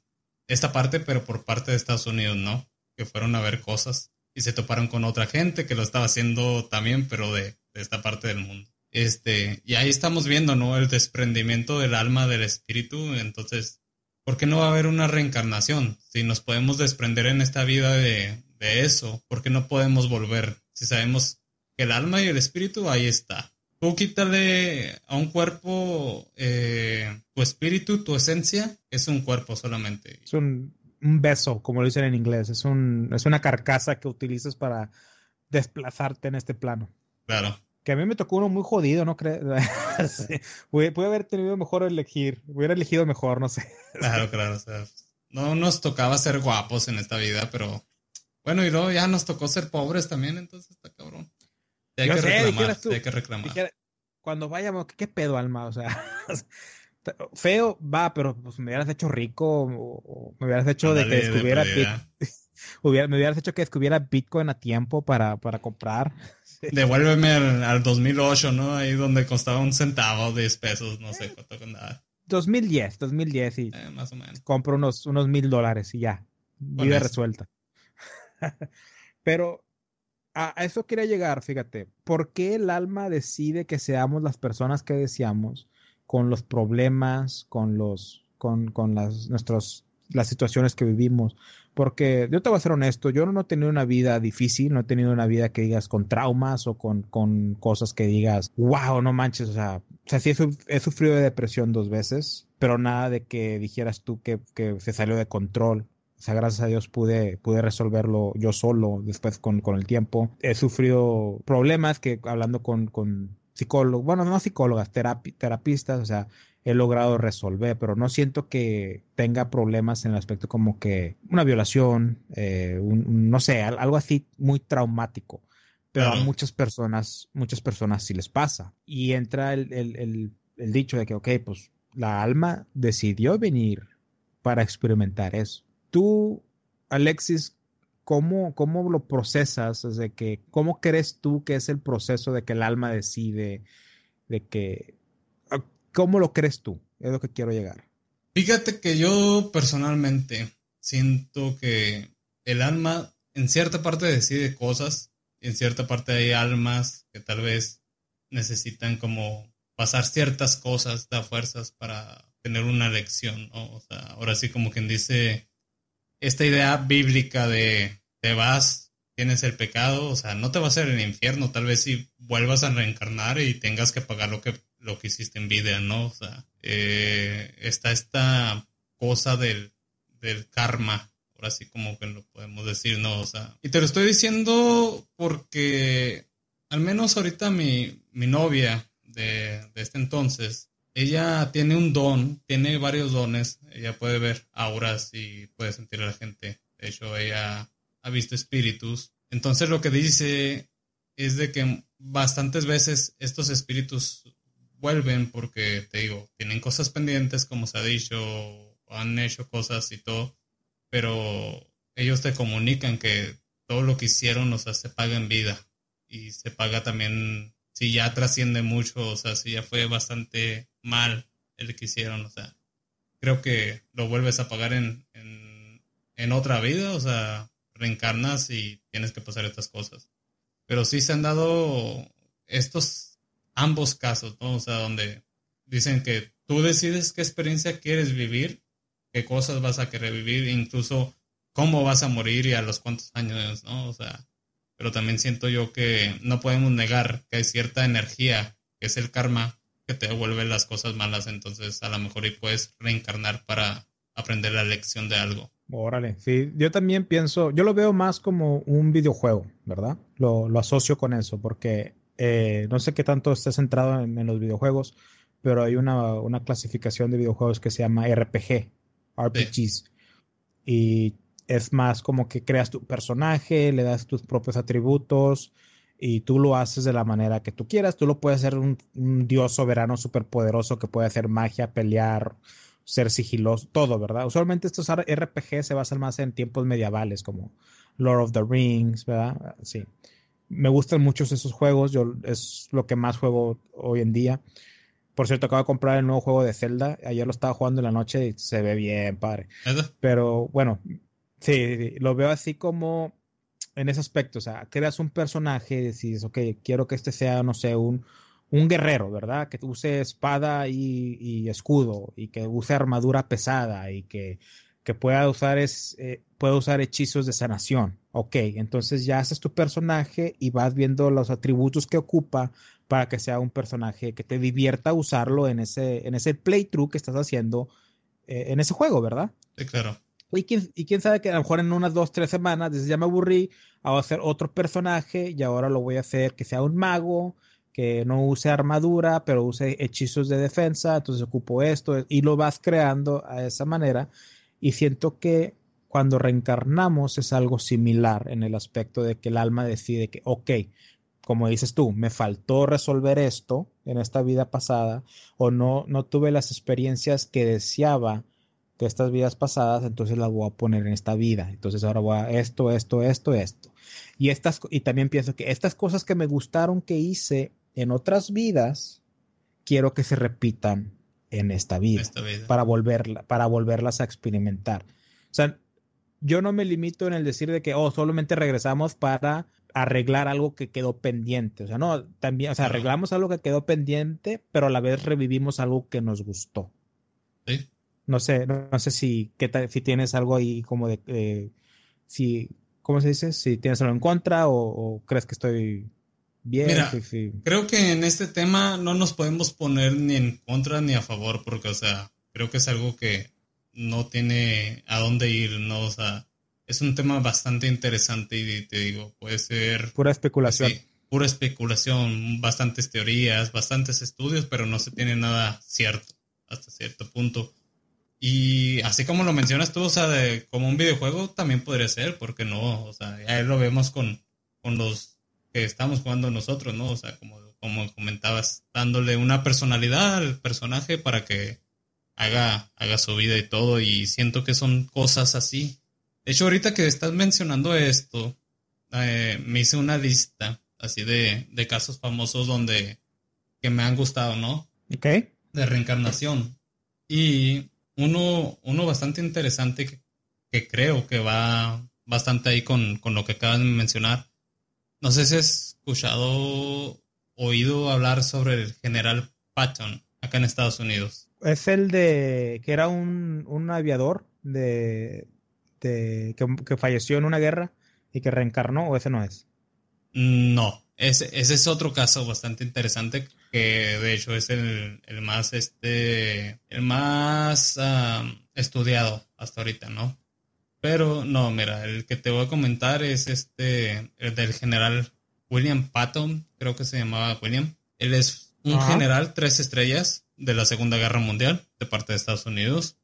esta parte, pero por parte de Estados Unidos, ¿no? Que fueron a ver cosas y se toparon con otra gente que lo estaba haciendo también, pero de esta parte del mundo. Este, y ahí estamos viendo, ¿no? El desprendimiento del alma del espíritu. Entonces, ¿por qué no va a haber una reencarnación? Si nos podemos desprender en esta vida de, de eso, ¿por qué no podemos volver? Si sabemos que el alma y el espíritu ahí está. Tú quítale a un cuerpo eh, tu espíritu, tu esencia, es un cuerpo solamente. Es un, un beso, como lo dicen en inglés. Es, un, es una carcasa que utilizas para desplazarte en este plano. Claro. Que a mí me tocó uno muy jodido, ¿no crees? *laughs* Pude haber tenido mejor elegir. Hubiera elegido mejor, no sé. Claro, claro. O sea, no nos tocaba ser guapos en esta vida, pero bueno, y luego ya nos tocó ser pobres también, entonces está cabrón. hay, que reclamar, hay que reclamar. cuando vayamos, ¿qué, pedo, alma? O sea, *laughs* feo va, pero pues me hubieras hecho rico o, me hubieras hecho de que descubriera *laughs* me hubieras hecho que descubriera Bitcoin a tiempo para, para comprar. *laughs* Devuélveme al, 2008, ¿no? Ahí donde costaba un centavo, 10 pesos, no sé cuánto nada. 2010, 2010 y eh, más o menos. compro unos, unos mil dólares y ya, vida resuelta. *laughs* Pero a, eso quería llegar, fíjate. ¿Por qué el alma decide que seamos las personas que deseamos con los problemas, con los, con, con las, nuestros, las situaciones que vivimos? Porque yo te voy a ser honesto, yo no he tenido una vida difícil, no he tenido una vida que digas con traumas o con, con cosas que digas, wow, no manches, o sea, o sea sí he, sufrido de depresión dos veces, pero nada de que dijeras tú que, que se salió de control. O sea, gracias a Dios pude, pude resolverlo yo solo después con, con el tiempo. He sufrido problemas que hablando con, con psicólogos, bueno, no psicólogas, terapistas, o sea, he logrado resolver, pero no siento que tenga problemas en el aspecto como que una violación, eh, no sé, algo así muy traumático. Pero a muchas personas, muchas personas sí les pasa. Y entra el, el, el, dicho de que, ok, pues la alma decidió venir para experimentar eso. Tú, Alexis, ¿cómo, cómo lo procesas? de que, ¿Cómo crees tú que es el proceso de que el alma decide, de que ¿Cómo lo crees tú? Es lo que quiero llegar. Fíjate que yo personalmente siento que el alma en cierta parte decide cosas, en cierta parte hay almas que tal vez necesitan como pasar ciertas cosas, da fuerzas para tener una lección, O sea, ahora sí como quien dice esta idea bíblica de te vas, tienes el pecado, o sea, no te va a hacer el infierno, tal vez si vuelvas a reencarnar y tengas que pagar lo que lo que hiciste en vida, ¿no? O sea, eh, está esta cosa del, del karma, por así como que lo podemos decir, ¿no? O sea, y te lo estoy diciendo porque al menos ahorita mi, mi novia de, de este entonces, ella tiene un don, tiene varios dones, ella puede ver auras y puede sentir a la gente. De hecho, ella ha visto espíritus. Entonces lo que dice es de que bastantes veces estos espíritus vuelven porque, te digo, tienen cosas pendientes, como se ha dicho, han hecho cosas y todo, pero ellos te comunican que todo lo que hicieron, o sea, se paga en vida y se paga también si ya trasciende mucho, o sea, si ya fue bastante mal el que hicieron, o sea, creo que lo vuelves a pagar en, en, otra vida, o sea, reencarnas y tienes que pasar estas cosas. Pero sí se han dado estos ambos casos, ¿no? O sea, donde dicen que tú decides qué experiencia quieres vivir, qué cosas vas a querer vivir, incluso cómo vas a morir y a los cuántos años, ¿no? O sea, pero también siento yo que no podemos negar que hay cierta energía, que es el karma, que te devuelve las cosas malas, entonces a lo mejor y puedes reencarnar para aprender la lección de algo. Órale, sí, yo también pienso, yo lo veo más como un videojuego, ¿verdad? Lo, asocio con eso, porque eh, no sé qué tanto estés centrado en, los videojuegos, pero hay una, clasificación de videojuegos que se llama RPG, RPGs. Y es más como que creas tu personaje, le das tus propios atributos, y tú lo haces de la manera que tú quieras. Tú lo puedes hacer un, dios soberano superpoderoso que puede hacer magia, pelear, ser sigiloso, todo, ¿verdad? Usualmente estos RPG se basan más en tiempos medievales como Lord of the Rings, ¿verdad? Sí. Me gustan mucho esos juegos, yo es lo que más juego hoy en día. Por cierto, acabo de comprar el nuevo juego de Zelda. Ayer lo estaba jugando en la noche y se ve bien, padre. Pero bueno, sí, lo veo así como en ese aspecto, o sea, creas un personaje, decís, ok, quiero que este sea, no sé, un, un guerrero, ¿verdad? Que use espada y, escudo y que use armadura pesada y que, que pueda, usar es, eh, pueda usar hechizos de sanación. Ok, entonces ya haces tu personaje y vas viendo los atributos que ocupa para que sea un personaje que te divierta usarlo en ese, en ese playthrough que estás haciendo eh, en ese juego, ¿verdad? Sí, claro. Y quién, y quién sabe que a lo mejor en unas dos, tres semanas, desde ya me aburrí, a hacer otro personaje y ahora lo voy a hacer que sea un mago, que no use armadura, pero use hechizos de defensa, entonces ocupo esto y lo vas creando a esa manera. Y siento que cuando reencarnamos es algo similar en el aspecto de que el alma decide que, ok, como dices tú, me faltó resolver esto en esta vida pasada o no, no tuve las experiencias que deseaba de estas vidas pasadas, entonces las voy a poner en esta vida. Entonces ahora voy a esto, esto, esto, esto. Y, estas, y también pienso que estas cosas que me gustaron que hice en otras vidas, quiero que se repitan en esta vida, Para, volverla, para volverlas a experimentar. O sea, yo no me limito en el decir de que, oh, solamente regresamos para arreglar algo que quedó pendiente. O sea, no, también, o sea, arreglamos algo que quedó pendiente, pero a la vez revivimos algo que nos gustó. Sí. No sé, no, sé si, qué si tienes algo ahí como de, eh, si, ¿cómo se dice? Si tienes algo en contra o, crees que estoy bien. Mira, creo que en este tema no nos podemos poner ni en contra ni a favor porque, o sea, creo que es algo que no tiene a dónde ir, ¿no? O sea, es un tema bastante interesante y te digo, puede ser... Pura especulación. pura especulación, bastantes teorías, bastantes estudios, pero no se tiene nada cierto hasta cierto punto. Y así como lo mencionas tú, o sea, de, como un videojuego también podría ser, porque no, o sea, ya lo vemos con, con los que estamos jugando nosotros, ¿no? O sea, como, como comentabas, dándole una personalidad al personaje para que haga, haga su vida y todo, y siento que son cosas así. De hecho, ahorita que estás mencionando esto, eh, me hice una lista así de, de casos famosos donde que me han gustado, ¿no? Ok. De reencarnación. Y uno, uno bastante interesante que, creo que va bastante ahí con, lo que acabas de mencionar. No sé si has escuchado, oído hablar sobre el general Patton acá en Estados Unidos. Es el de que era un, aviador de, que, que, falleció en una guerra y que reencarnó, o ese no es. No, ese, ese es otro caso bastante interesante que de hecho es el, más este el más estudiado hasta ahorita, ¿no? Pero no, mira, el que te voy a comentar es este el del general William Patton, creo que se llamaba William. Él es un general tres estrellas de la Segunda Guerra Mundial de parte de Estados Unidos.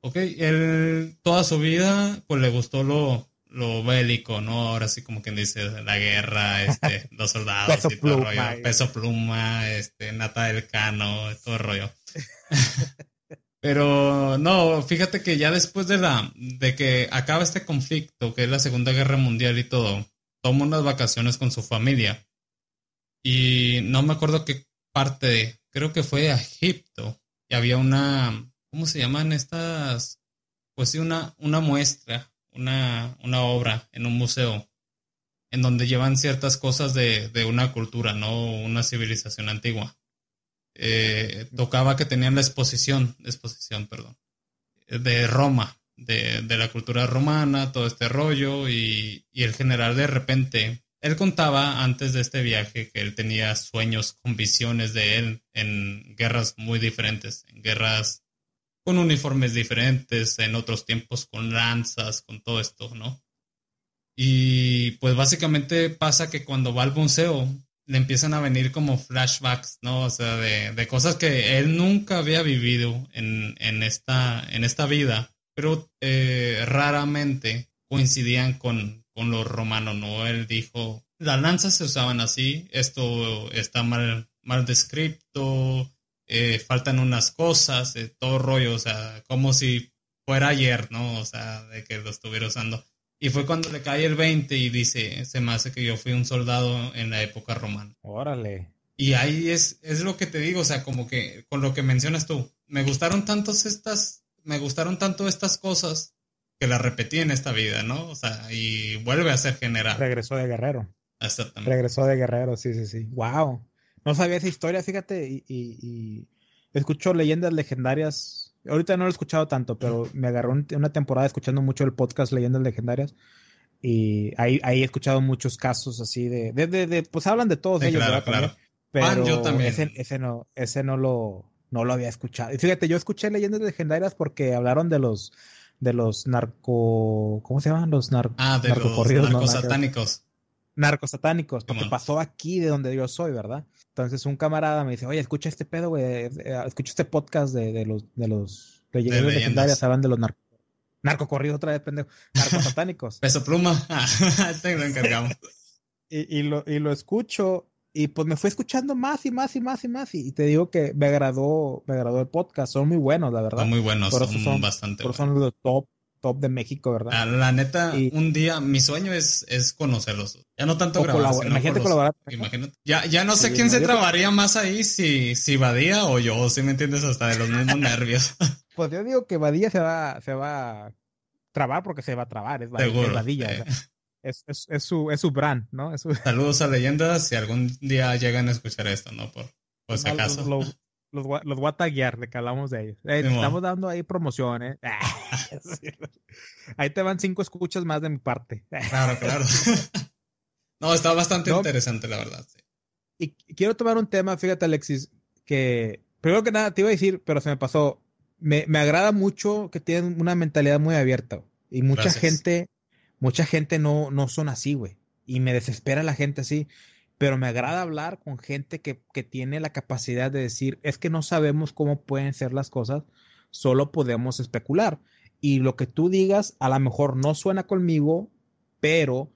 Ok, él toda su vida pues le gustó lo, lo bélico, ¿no? Ahora sí como quien dice la guerra, este, *laughs* los soldados peso y todo pluma, rollo. Peso pluma, este, nata del cano, todo el rollo. *laughs* Pero no, fíjate que ya después de la, de que acaba este conflicto, que es la Segunda Guerra Mundial y todo, toma unas vacaciones con su familia. Y no me acuerdo qué parte, creo que fue a Egipto. Y había una, ¿cómo se llaman estas? Pues sí, una, una muestra, una, una obra en un museo, en donde llevan ciertas cosas de, de una cultura, no una civilización antigua. Eh, tocaba que tenían la exposición, exposición, perdón, de Roma, de, de, la cultura romana, todo este rollo, y, y el general de repente él contaba antes de este viaje que él tenía sueños con visiones de él en guerras muy diferentes, en guerras con uniformes diferentes, en otros tiempos con lanzas, con todo esto, ¿no? Y pues básicamente pasa que cuando va al museo le empiezan a venir como flashbacks, ¿no? O sea, de, de cosas que él nunca había vivido en, en, esta, en esta vida, pero eh, raramente coincidían con, con los romanos, ¿no? Él dijo, las lanzas se usaban así, esto está mal, mal descrito, eh, faltan unas cosas, eh, todo rollo, o sea, como si fuera ayer, ¿no? O sea, de que lo estuviera usando. Y fue cuando le cae el 20 y dice, se me hace que yo fui un soldado en la época romana. Órale. Y ahí es, es lo que te digo, o sea, como que con lo que mencionas tú, me gustaron tantos estas, me gustaron tanto estas cosas que la repetí en esta vida, ¿no? O sea, y vuelve a ser general. Regresó de guerrero. Exactamente. Regresó de guerrero, sí, sí, sí. Wow. No sabía esa historia, fíjate, y, y, y, escucho leyendas legendarias. Ahorita no lo he escuchado tanto, pero me agarró una temporada escuchando mucho el podcast Leyendas Legendarias. Y ahí, ahí he escuchado muchos casos así de, de, de, de pues hablan de todos sí, ellos, claro, claro. Pero ah, yo también. Ese, ese, no, ese no lo, no lo había escuchado. Y fíjate, yo escuché leyendas legendarias porque hablaron de los, de los narco, ¿cómo se llaman? Los nar ah, de narcocorridos, los narcosatánicos. No, narcosatánicos, porque ¿Cómo? pasó aquí de donde yo soy, ¿verdad? Entonces un camarada me dice, oye, escucha este pedo, güey, escucha este podcast de, de los, de los leyendas, de legendarias, hablan de los narcos. Narcocorridos otra vez, pendejo. Narcosatánicos. *laughs* Peso pluma. *laughs* este lo encargamos. *laughs* y, y, lo, y lo escucho y pues me fui escuchando más y más y más y más y te digo que me agradó me agradó el podcast son muy buenos la verdad son muy buenos por son, son, bastante por buenos. son los top top de México verdad ah, la neta y, un día mi sueño es, es conocerlos ya no tanto grabar imagínate colaborar imagínate ya, ya no sé sí, quién se trabaría más ahí si si Badía o yo si me entiendes hasta de los mismos nervios *laughs* pues yo digo que Badía se va se va a trabar porque se va a trabar es, Seguro, es Badilla eh. o sea es, es, es, su, es su brand, ¿no? Es su... Saludos a leyendas si algún día llegan a escuchar esto, ¿no? Por, por si acaso. Los, los, voy a taguear de que hablamos de ellos. Eh, sí, estamos dando ahí promociones. *laughs* ahí te van cinco escuchas más de mi parte. *laughs* claro, claro. *laughs* no, está bastante no, interesante, la verdad. Sí. Y quiero tomar un tema, fíjate, Alexis, que primero que nada te iba a decir, pero se me pasó. Me, me agrada mucho que tienen una mentalidad muy abierta y mucha Gracias. gente mucha gente no, no son así, güey. Y me desespera la gente así. Pero me agrada hablar con gente que, que, tiene la capacidad de decir, es que no sabemos cómo pueden ser las cosas, solo podemos especular. Y lo que tú digas a lo mejor no suena conmigo, pero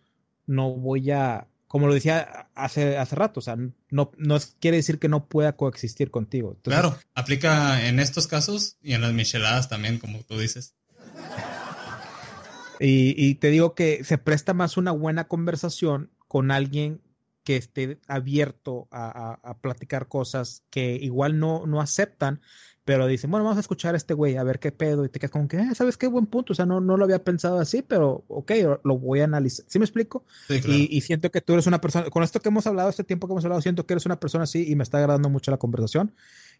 no voy a, como lo decía hace, hace rato, o sea, no, no quiere decir que no pueda coexistir contigo. Entonces, claro, aplica en estos casos y en las micheladas también, como tú dices. Y, y, te digo que se presta más una buena conversación con alguien que esté abierto a, a, a platicar cosas que igual no, no, aceptan, pero dicen, bueno, vamos a escuchar a este güey, a ver qué pedo, y te quedas como que, eh, ¿sabes qué buen punto? O sea, no, no lo había pensado así, pero ok, lo voy a analizar. ¿Sí me explico? Sí, claro. y, y, siento que tú eres una persona, con esto que hemos hablado, este tiempo que hemos hablado, siento que eres una persona así y me está agradando mucho la conversación.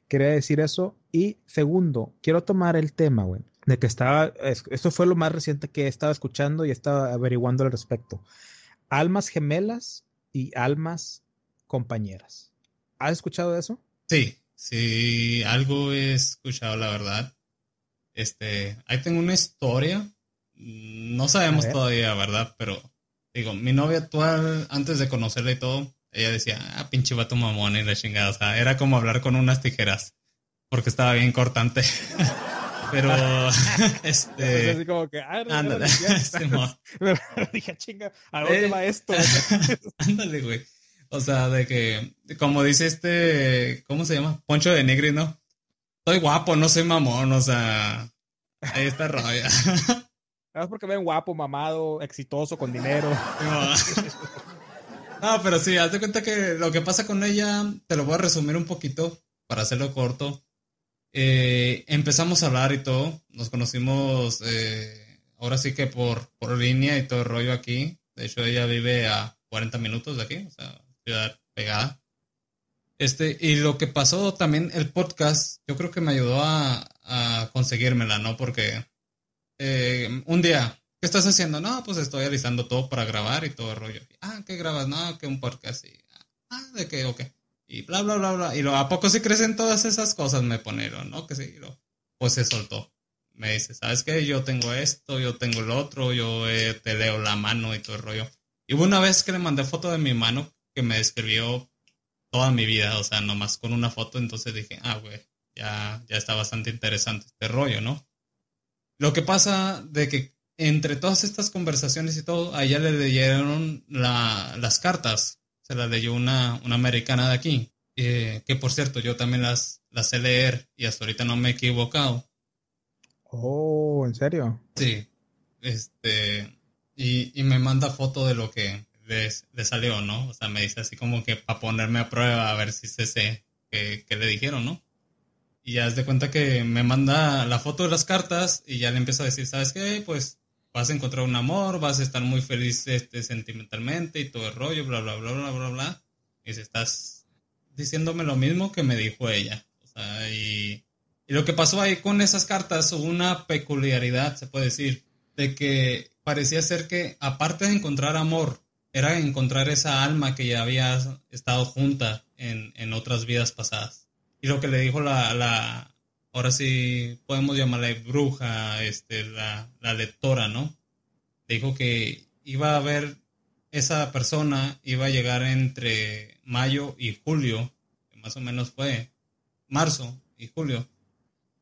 Quería decir eso. Y segundo, quiero tomar el tema, güey de que estaba, esto fue lo más reciente que estaba escuchando y estaba averiguando al respecto. Almas gemelas y almas compañeras. ¿Has escuchado de eso? Sí, sí, algo he escuchado, la verdad. Este, ahí tengo una historia. No sabemos todavía, ¿verdad? Pero digo, mi novia actual, antes de conocerla y todo, ella decía, ah, pinche vato mamón y la chingada. O sea, era como hablar con unas tijeras, porque estaba bien cortante. *laughs* Pero, *laughs* *laughs* este. así como que, ah, no, ándale. *laughs* No, dije, chinga, ¿a dónde eh, va esto? ándale, güey. O sea, de que, como dice este, ¿cómo se llama? Poncho de Negri, ¿no? Soy guapo, no soy mamón, o sea, ahí está Raya. Es porque ven guapo, mamado, exitoso, con dinero. No. no, pero sí, haz de cuenta que lo que pasa con ella, te lo voy a resumir un poquito para hacerlo corto Eh, empezamos a hablar y todo. Nos conocimos eh, ahora sí que por, por línea y todo el rollo aquí. De hecho, ella vive a 40 minutos de aquí, o sea, ciudad pegada. Este, y lo que pasó también, el podcast, yo creo que me ayudó a, a conseguírmela, ¿no? Porque eh, un día, ¿qué estás haciendo? No, pues estoy alistando todo para grabar y todo el rollo. Ah, ¿qué grabas? No, que un podcast. Y, ah, ¿de qué? Ok. Y bla, bla, bla, bla. Y lo, ¿a poco se crecen todas esas cosas? Me ponieron, ¿no? Que sí, lo, pues se soltó. Me dice, ¿sabes qué? Yo tengo esto, yo tengo el otro, yo eh, te leo la mano y todo el rollo. Y hubo una vez que le mandé foto de mi mano que me describió toda mi vida, o sea, nomás con una foto, entonces dije, ah, güey, ya, ya está bastante interesante este rollo, ¿no? Lo que pasa de que entre todas estas conversaciones y todo, a ella le leyeron las cartas, se las leyó una, una americana de aquí, eh, que por cierto, yo también las, las sé leer y hasta ahorita no me he equivocado. Oh, ¿en serio? Sí, este, y, y me manda foto de lo que le, salió, ¿no? O sea, me dice así como que para ponerme a prueba a ver si se sé que, le dijeron, ¿no? Y ya es de cuenta que me manda la foto de las cartas y ya le empieza a decir, ¿sabes qué? Pues vas a encontrar un amor, vas a estar muy feliz este, sentimentalmente y todo el rollo, bla, bla, bla, bla, bla, bla. Y si estás diciéndome lo mismo que me dijo ella. O sea, y, y lo que pasó ahí con esas cartas, una peculiaridad, se puede decir, de que parecía ser que aparte de encontrar amor era encontrar esa alma que ya había estado junta en, otras vidas pasadas. Y lo que le dijo la, la ahora sí podemos llamarle bruja, este, la, la lectora, ¿no? Dijo que iba a haber esa persona, iba a llegar entre mayo y julio, que más o menos fue marzo y julio.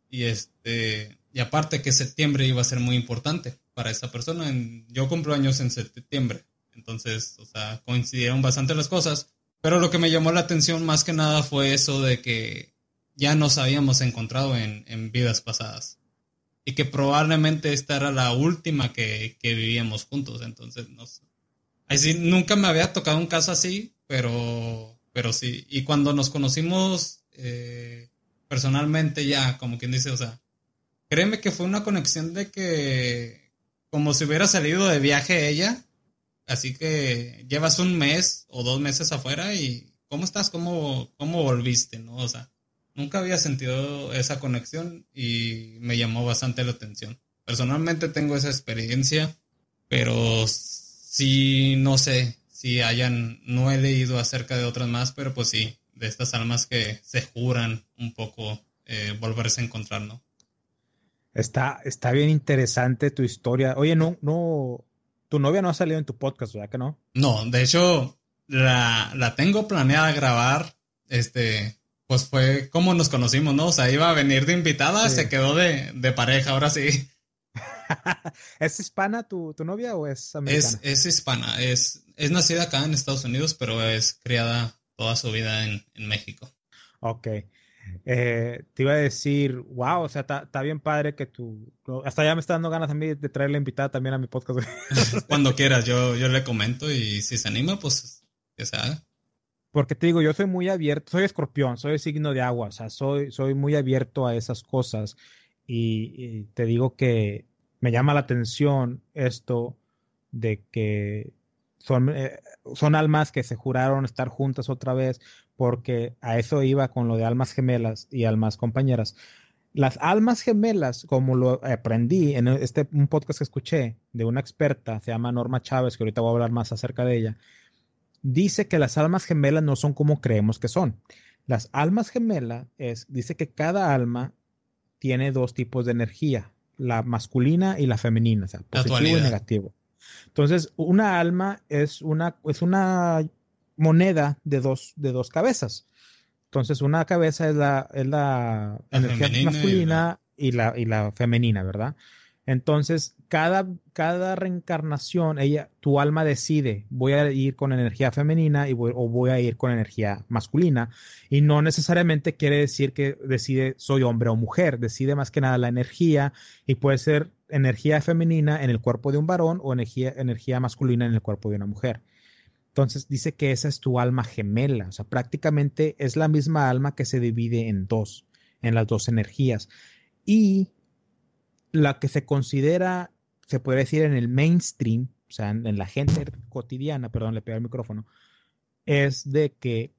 Y este, y aparte que septiembre iba a ser muy importante para esa persona. yo cumplo años en septiembre. Entonces, o sea, coincidieron bastante las cosas. Pero lo que me llamó la atención más que nada fue eso de que ya nos habíamos encontrado en, vidas pasadas. Y que probablemente esta era la última que, vivíamos juntos. Entonces, no nunca me había tocado un caso así, pero, pero sí. Y cuando nos conocimos eh, personalmente ya, como quien dice, o sea, créeme que fue una conexión de que como si hubiera salido de viaje ella Así que llevas un mes o dos meses afuera y ¿cómo estás? ¿Cómo, cómo volviste? ¿no? O sea, nunca había sentido esa conexión y me llamó bastante la atención. Personalmente tengo esa experiencia, pero sí, no sé si hayan, no he leído acerca de otras más, pero pues sí, de estas almas que se juran un poco eh, volverse a encontrar, ¿no? Está, está bien interesante tu historia. Oye, no, no, tu novia no ha salido en tu podcast, ¿verdad que no? No, de hecho, la, la tengo planeada grabar. Este, pues fue como nos conocimos, ¿no? O sea, iba a venir de invitada, se quedó de, de, pareja, ahora sí. *laughs* ¿Es hispana tu, tu, novia o es americana? Es, es hispana, es, es nacida acá en Estados Unidos, pero es criada toda su vida en, en México. Ok. Eh, te iba a decir, wow, o sea, está bien padre que tú, hasta ya me está dando ganas a mí de traerle invitada también a mi podcast. *laughs* Cuando *laughs* quieras, yo, yo le comento y si se anima, pues que se haga. Porque te digo, yo soy muy abierto, soy escorpión, soy signo de agua, o sea, soy, soy muy abierto a esas cosas y, te digo que me llama la atención esto de que son, eh, son almas que se juraron estar juntas otra vez, porque a eso iba con lo de almas gemelas y almas compañeras. Las almas gemelas, como lo aprendí en este un podcast que escuché de una experta, se llama Norma Chávez, que ahorita voy a hablar más acerca de ella, dice que las almas gemelas no son como creemos que son. Las almas gemelas es, dice que cada alma tiene dos tipos de energía, la masculina y la femenina, o sea, positivo y negativo. Entonces, una alma es una, es una moneda de dos, de dos cabezas. Entonces, una cabeza es la, es la, energía masculina y la, y la, femenina, ¿verdad? Entonces, cada, cada reencarnación, ella, tu alma decide, voy a ir con energía femenina y o voy a ir con energía masculina. Y no necesariamente quiere decir que decide soy hombre o mujer, decide más que nada la energía y puede ser energía femenina en el cuerpo de un varón o energía, energía masculina en el cuerpo de una mujer. Entonces dice que esa es tu alma gemela, o sea, prácticamente es la misma alma que se divide en dos. en las dos energías. Y la que se considera, se puede decir en el mainstream, o sea, en, la gente cotidiana, perdón, le pegué el micrófono, es de que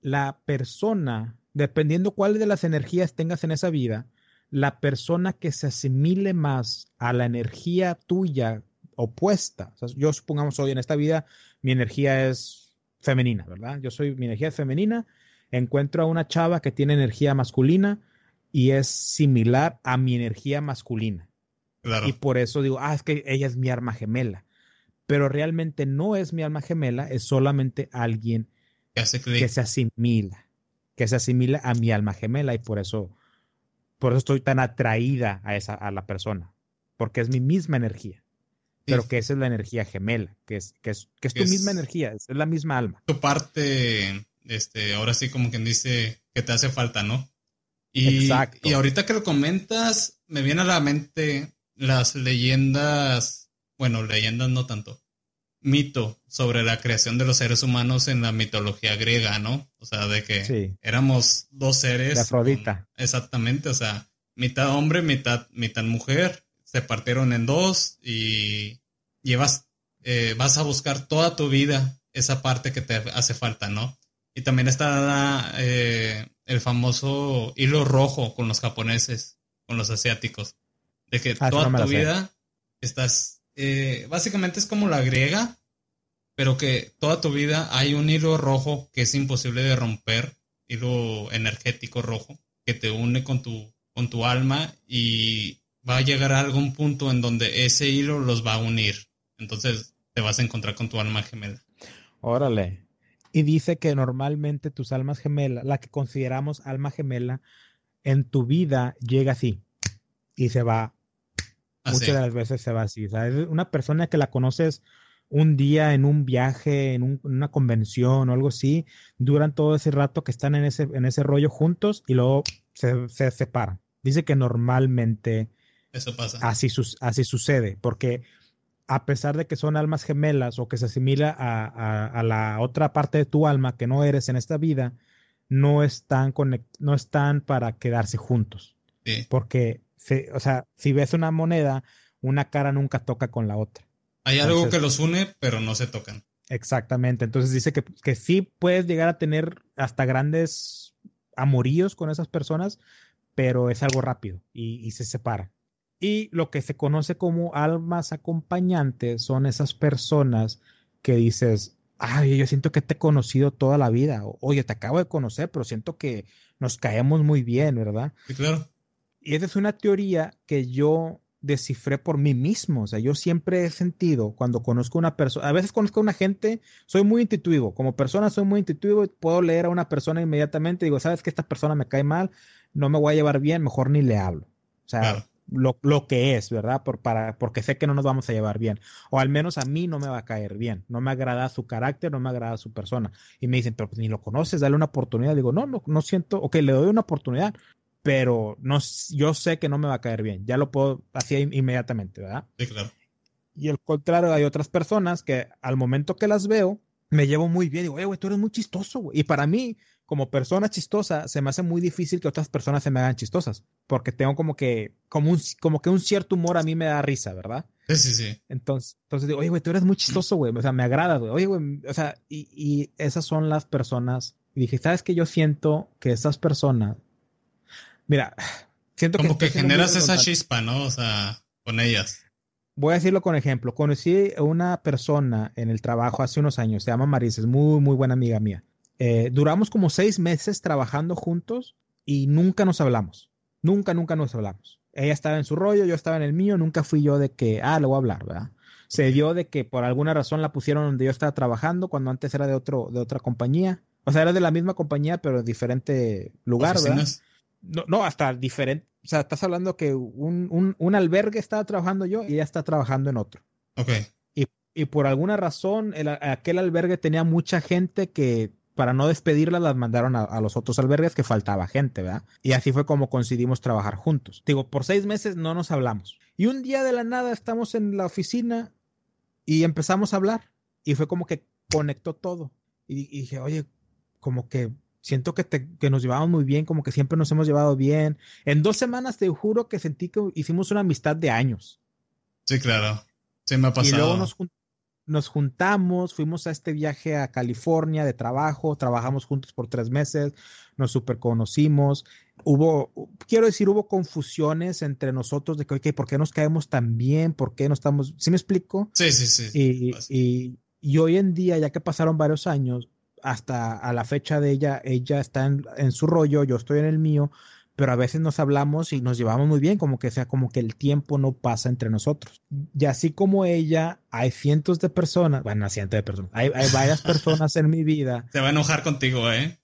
la persona, dependiendo cuál de las energías tengas en esa vida, la persona que se asimile más a la energía tuya opuesta, yo supongamos hoy en esta vida mi energía es femenina, ¿verdad? Yo soy, mi energía es femenina, encuentro a una chava que tiene energía masculina y es similar a mi energía masculina. Y por eso digo, ah, es que ella es mi arma gemela. Pero realmente no es mi alma gemela, es solamente alguien que se asimila, que se asimila a mi alma gemela y por eso, por eso estoy tan atraída a esa, a la persona, porque es mi misma energía. Pero que esa es la energía gemela, que es, que es, que es tu misma energía, es la misma alma. Tu parte, este, ahora sí como quien dice que te hace falta, ¿no? Y, Exacto. y ahorita que lo comentas, me viene a la mente las leyendas, bueno, leyendas no tanto, mito sobre la creación de los seres humanos en la mitología griega, ¿no? O sea, de que éramos dos seres. De Afrodita. exactamente, o sea, mitad hombre, mitad, mitad mujer, se partieron en dos y llevas, eh, vas a buscar toda tu vida esa parte que te hace falta, ¿no? Y también está eh, el famoso hilo rojo con los japoneses, con los asiáticos de que ah, toda tu vida estás, eh, básicamente es como la griega, pero que toda tu vida hay un hilo rojo que es imposible de romper, hilo energético rojo, que te une con tu, con tu alma y va a llegar a algún punto en donde ese hilo los va a unir. Entonces te vas a encontrar con tu alma gemela. Órale. Y dice que normalmente tus almas gemelas, la que consideramos alma gemela, en tu vida llega así y se va Ah, Muchas de las veces se va así. O sea, es una persona que la conoces un día en un viaje, en, una convención o algo así, duran todo ese rato que están en ese, en ese rollo juntos y luego se, separan. Dice que normalmente Eso pasa. Así, así sucede, porque a pesar de que son almas gemelas o que se asimila a, la otra parte de tu alma que no eres en esta vida, no están, no están para quedarse juntos. Sí. Porque o sea, si ves una moneda, una cara nunca toca con la otra. Hay algo que los une, pero no se tocan. Exactamente. Entonces dice que, que sí puedes llegar a tener hasta grandes amoríos con esas personas, pero es algo rápido y, se separa. Y lo que se conoce como almas acompañantes son esas personas que dices, ay, yo siento que te he conocido toda la vida. Oye, te acabo de conocer, pero siento que nos caemos muy bien, ¿verdad? Sí, claro. Y esa es una teoría que yo descifré por mí mismo. O sea, yo siempre he sentido cuando conozco a una persona, a veces conozco a una gente, soy muy intuitivo. Como persona soy muy intuitivo y puedo leer a una persona inmediatamente. Digo, sabes que esta persona me cae mal, no me voy a llevar bien, mejor ni le hablo. O sea, lo, lo, que es, ¿verdad? Por, para, porque sé que no nos vamos a llevar bien. O al menos a mí no me va a caer bien. No me agrada su carácter, no me agrada su persona. Y me dicen, pero pues ni lo conoces, dale una oportunidad. Digo, no, no, no siento, ok, le doy una oportunidad, pero no, yo sé que no me va a caer bien. Ya lo puedo hacer inmediatamente, ¿verdad? Sí, claro. Y al contrario, hay otras personas que al momento que las veo, me llevo muy bien. Digo, güey, tú eres muy chistoso, güey. Y para mí, como persona chistosa, se me hace muy difícil que otras personas se me hagan chistosas. Porque tengo como que, como, un, como que un cierto humor a mí me da risa, ¿verdad? Sí, sí, sí. Entonces, entonces digo, oye, güey, tú eres muy chistoso, güey. O sea, me agrada, güey. Oye, güey, o sea, y, y esas son las personas. Y dije, ¿sabes qué? Yo siento que esas personas Mira, *sighs* siento Como que, generas esa chispa, ¿no? O sea, con ellas. Voy a decirlo con ejemplo. Conocí a una persona en el trabajo hace unos años, se llama Marisa, es muy, muy buena amiga mía. Eh, duramos como seis meses trabajando juntos y nunca nos hablamos. Nunca, nunca nos hablamos. Ella estaba en su rollo, yo estaba en el mío, nunca fui yo de que, ah, le voy a hablar, ¿verdad? Se dio de que por alguna razón la pusieron donde yo estaba trabajando, cuando antes era de, otro, de otra compañía. O sea, era de la misma compañía, pero en diferente lugar, ¿verdad? No, no, hasta diferente. O sea, estás hablando que un, un, albergue estaba trabajando yo y ella está trabajando en otro. Ok. Y, y por alguna razón, el, aquel albergue tenía mucha gente que para no despedirla las mandaron a, los otros albergues que faltaba gente, ¿verdad? Y así fue como coincidimos trabajar juntos. Digo, por seis meses no nos hablamos. Y un día de la nada estamos en la oficina y empezamos a hablar. Y fue como que conectó todo. Y, y dije, oye, como que siento que, que nos llevamos muy bien, como que siempre nos hemos llevado bien. En dos semanas te juro que sentí que hicimos una amistad de años. Sí, claro. Sí, me ha pasado. Y luego nos, nos juntamos, fuimos a este viaje a California de trabajo, trabajamos juntos por tres meses, nos super conocimos. Hubo, quiero decir, hubo confusiones entre nosotros de que, ok, ¿por qué nos caemos tan bien? ¿Por qué no estamos? ¿Sí me explico? Sí, sí, sí. Y, y, y hoy en día, ya que pasaron varios años, hasta a la fecha de ella, ella está en, en, su rollo, yo estoy en el mío, pero a veces nos hablamos y nos llevamos muy bien, como que sea como que el tiempo no pasa entre nosotros. Y así como ella, hay cientos de personas, bueno, cientos de personas, hay, hay varias personas en mi vida. *laughs* Se va a enojar contigo, ¿eh?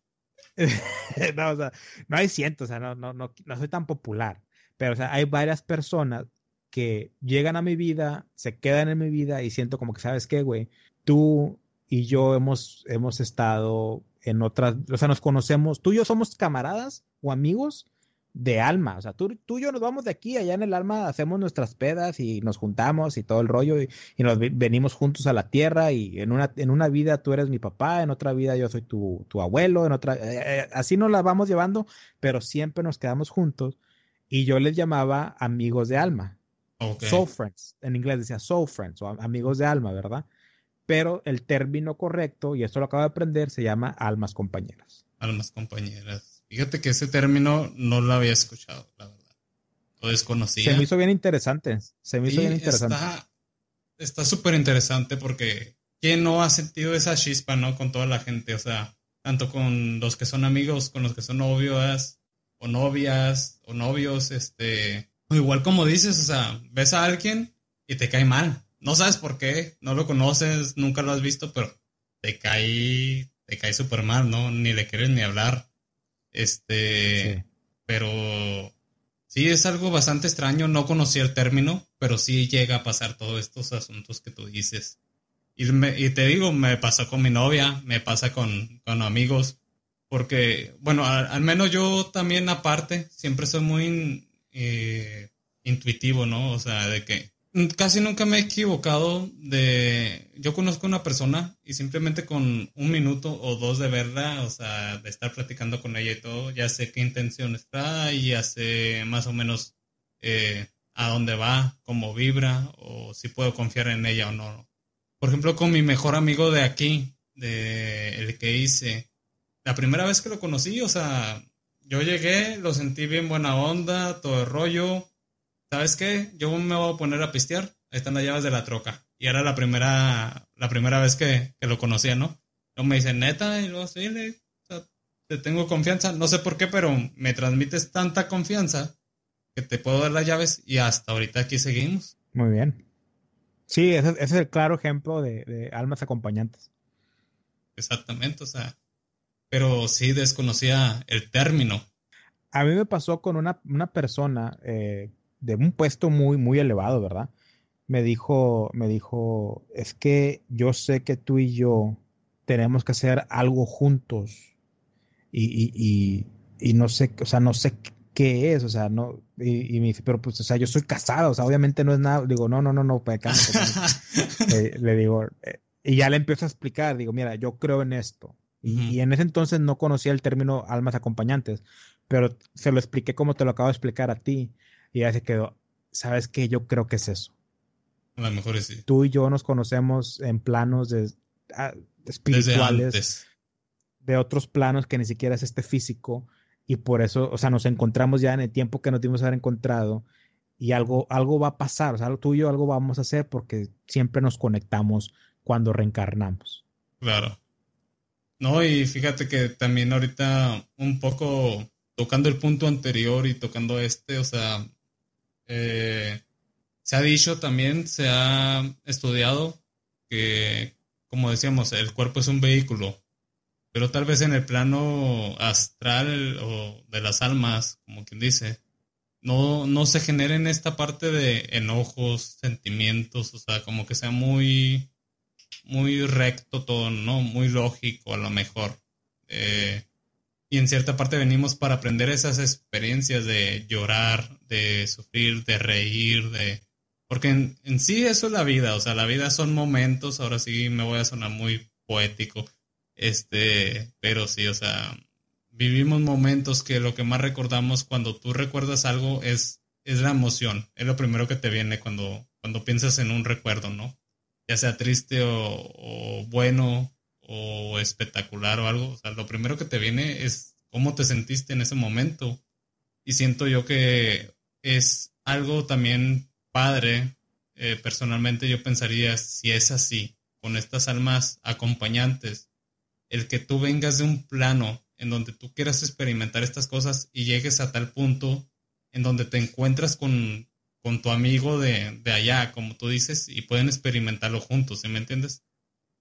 *laughs* no, o sea, no hay cientos, o sea, no, no, no, no soy tan popular, pero o sea, hay varias personas que llegan a mi vida, se quedan en mi vida y siento como que, ¿sabes qué, güey? Tú y yo hemos, hemos estado en otras, o sea, nos conocemos, tú y yo somos camaradas o amigos de alma, o sea, tú, tú y yo nos vamos de aquí, allá en el alma, hacemos nuestras pedas y nos juntamos y todo el rollo y, y nos venimos juntos a la tierra y en una, en una vida tú eres mi papá, en otra vida yo soy tu, tu abuelo, en otra, eh, eh así nos la vamos llevando, pero siempre nos quedamos juntos y yo les llamaba amigos de alma. Okay. Soul friends, en inglés decía soul friends o amigos de alma, ¿verdad? pero el término correcto, y esto lo acabo de aprender, se llama almas compañeras. Almas compañeras. Fíjate que ese término no lo había escuchado, la verdad. Lo desconocía. Se me hizo bien interesante. Se me hizo bien interesante. Está súper interesante porque ¿quién no ha sentido esa chispa, no? Con toda la gente, o sea, tanto con los que son amigos, con los que son novios, o novias, o novios, este, o igual como dices, o sea, ves a alguien y te cae mal no sabes por qué, no lo conoces, nunca lo has visto, pero te cae, te cae súper mal, ¿no? Ni le quieres ni hablar. Este, sí. pero sí es algo bastante extraño, no conocía el término, pero sí llega a pasar todos estos asuntos que tú dices. Y, me, y te digo, me pasa con mi novia, me pasa con, con amigos, porque, bueno, al, al, menos yo también aparte, siempre soy muy eh, intuitivo, ¿no? O sea, de que Casi nunca me he equivocado de... Yo conozco a una persona y simplemente con un minuto o dos de verla, o sea, de estar platicando con ella y todo, ya sé qué intención está y ya sé más o menos eh, a dónde va, cómo vibra o si puedo confiar en ella o no. Por ejemplo, con mi mejor amigo de aquí, de el que hice, la primera vez que lo conocí, o sea, yo llegué, lo sentí bien buena onda, todo el rollo ¿sabes qué? Yo me voy a poner a pistear. Ahí están las llaves de la troca. Y era la primera, la primera vez que, que lo conocía, ¿no? Luego me dice, neta, y luego sí, le, o sea, te tengo confianza. No sé por qué, pero me transmites tanta confianza que te puedo dar las llaves y hasta ahorita aquí seguimos. Muy bien. Sí, ese, ese es el claro ejemplo de, de, almas acompañantes. Exactamente, o sea, pero sí desconocía el término. A mí me pasó con una, una persona eh, de un puesto muy, muy elevado, ¿verdad? Me dijo, me dijo, es que yo sé que tú y yo tenemos que hacer algo juntos y, y, y, y no sé, o sea, no sé qué es, o sea, no, y, me dice, pero pues, o sea, yo soy casado, o sea, obviamente no es nada, digo, no, no, no, no, pues, *laughs* le, le, digo, eh, y ya le empiezo a explicar, digo, mira, yo creo en esto, y, uh -huh. y, en ese entonces no conocía el término almas acompañantes, pero se lo expliqué como te lo acabo de explicar a ti, y ya se quedó, ¿sabes qué? Yo creo que es eso. A lo mejor sí. Tú y yo nos conocemos en planos de, uh, espirituales, de otros planos que ni siquiera es este físico, y por eso, o sea, nos encontramos ya en el tiempo que nos dimos haber encontrado, y algo, algo va a pasar, o sea, tú y yo algo vamos a hacer porque siempre nos conectamos cuando reencarnamos. Claro. No, y fíjate que también ahorita un poco tocando el punto anterior y tocando este, o sea, eh, se ha dicho también, se ha estudiado que, como decíamos, el cuerpo es un vehículo, pero tal vez en el plano astral o de las almas, como quien dice, no, no se generen esta parte de enojos, sentimientos, o sea, como que sea muy, muy recto todo, ¿no? Muy lógico a lo mejor. Eh, y en cierta parte venimos para aprender esas experiencias de llorar, de sufrir, de reír, de... Porque en, sí eso es la vida, o sea, la vida son momentos, ahora sí me voy a sonar muy poético, este, pero sí, o sea, vivimos momentos que lo que más recordamos cuando tú recuerdas algo es, es la emoción. Es lo primero que te viene cuando, cuando piensas en un recuerdo, ¿no? Ya sea triste o, bueno o espectacular o algo. O sea, lo primero que te viene es cómo te sentiste en ese momento. Y siento yo que es algo también padre. Eh, personalmente yo pensaría, si es así, con estas almas acompañantes, el que tú vengas de un plano en donde tú quieras experimentar estas cosas y llegues a tal punto en donde te encuentras con, con tu amigo de, de, allá, como tú dices, y pueden experimentarlo juntos, ¿sí me entiendes?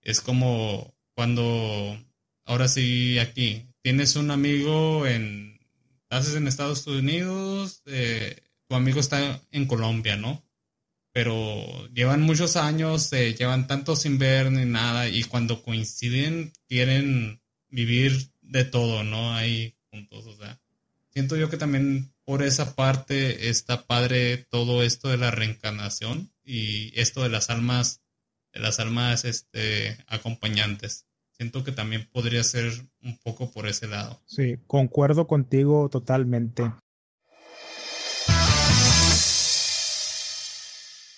Es como cuando, ahora sí, aquí, tienes un amigo en, estás en Estados Unidos, eh, tu amigo está en Colombia, ¿no? Pero llevan muchos años, eh, llevan tanto sin ver ni nada, y cuando coinciden quieren vivir de todo, ¿no? Hay puntos, o sea, siento yo que también por esa parte está padre todo esto de la reencarnación y esto de las almas, de las almas este, acompañantes. Siento que también podría ser un poco por ese lado. Sí, concuerdo contigo totalmente.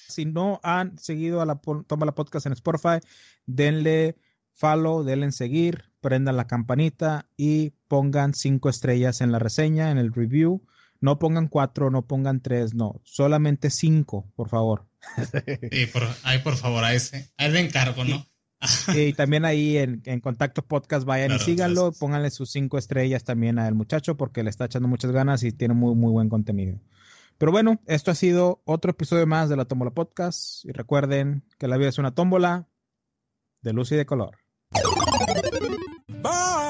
Si no han seguido a la Toma la Podcast en Spotify, denle follow, denle en seguir, prendan la campanita y pongan cinco estrellas en la reseña, en el review. No pongan cuatro, no pongan tres, no, solamente cinco, por favor. *laughs* Sí, por, ahí por favor, a ese, a encargo, ¿no? y también ahí en, en Contacto Podcast vayan y síganlo, pónganle sus cinco estrellas también al muchacho porque le está echando muchas ganas y tiene muy, muy buen contenido. Pero bueno, esto ha sido otro episodio más de la Tómbola Podcast y recuerden que la vida es una tómbola de luz y de color. Bye.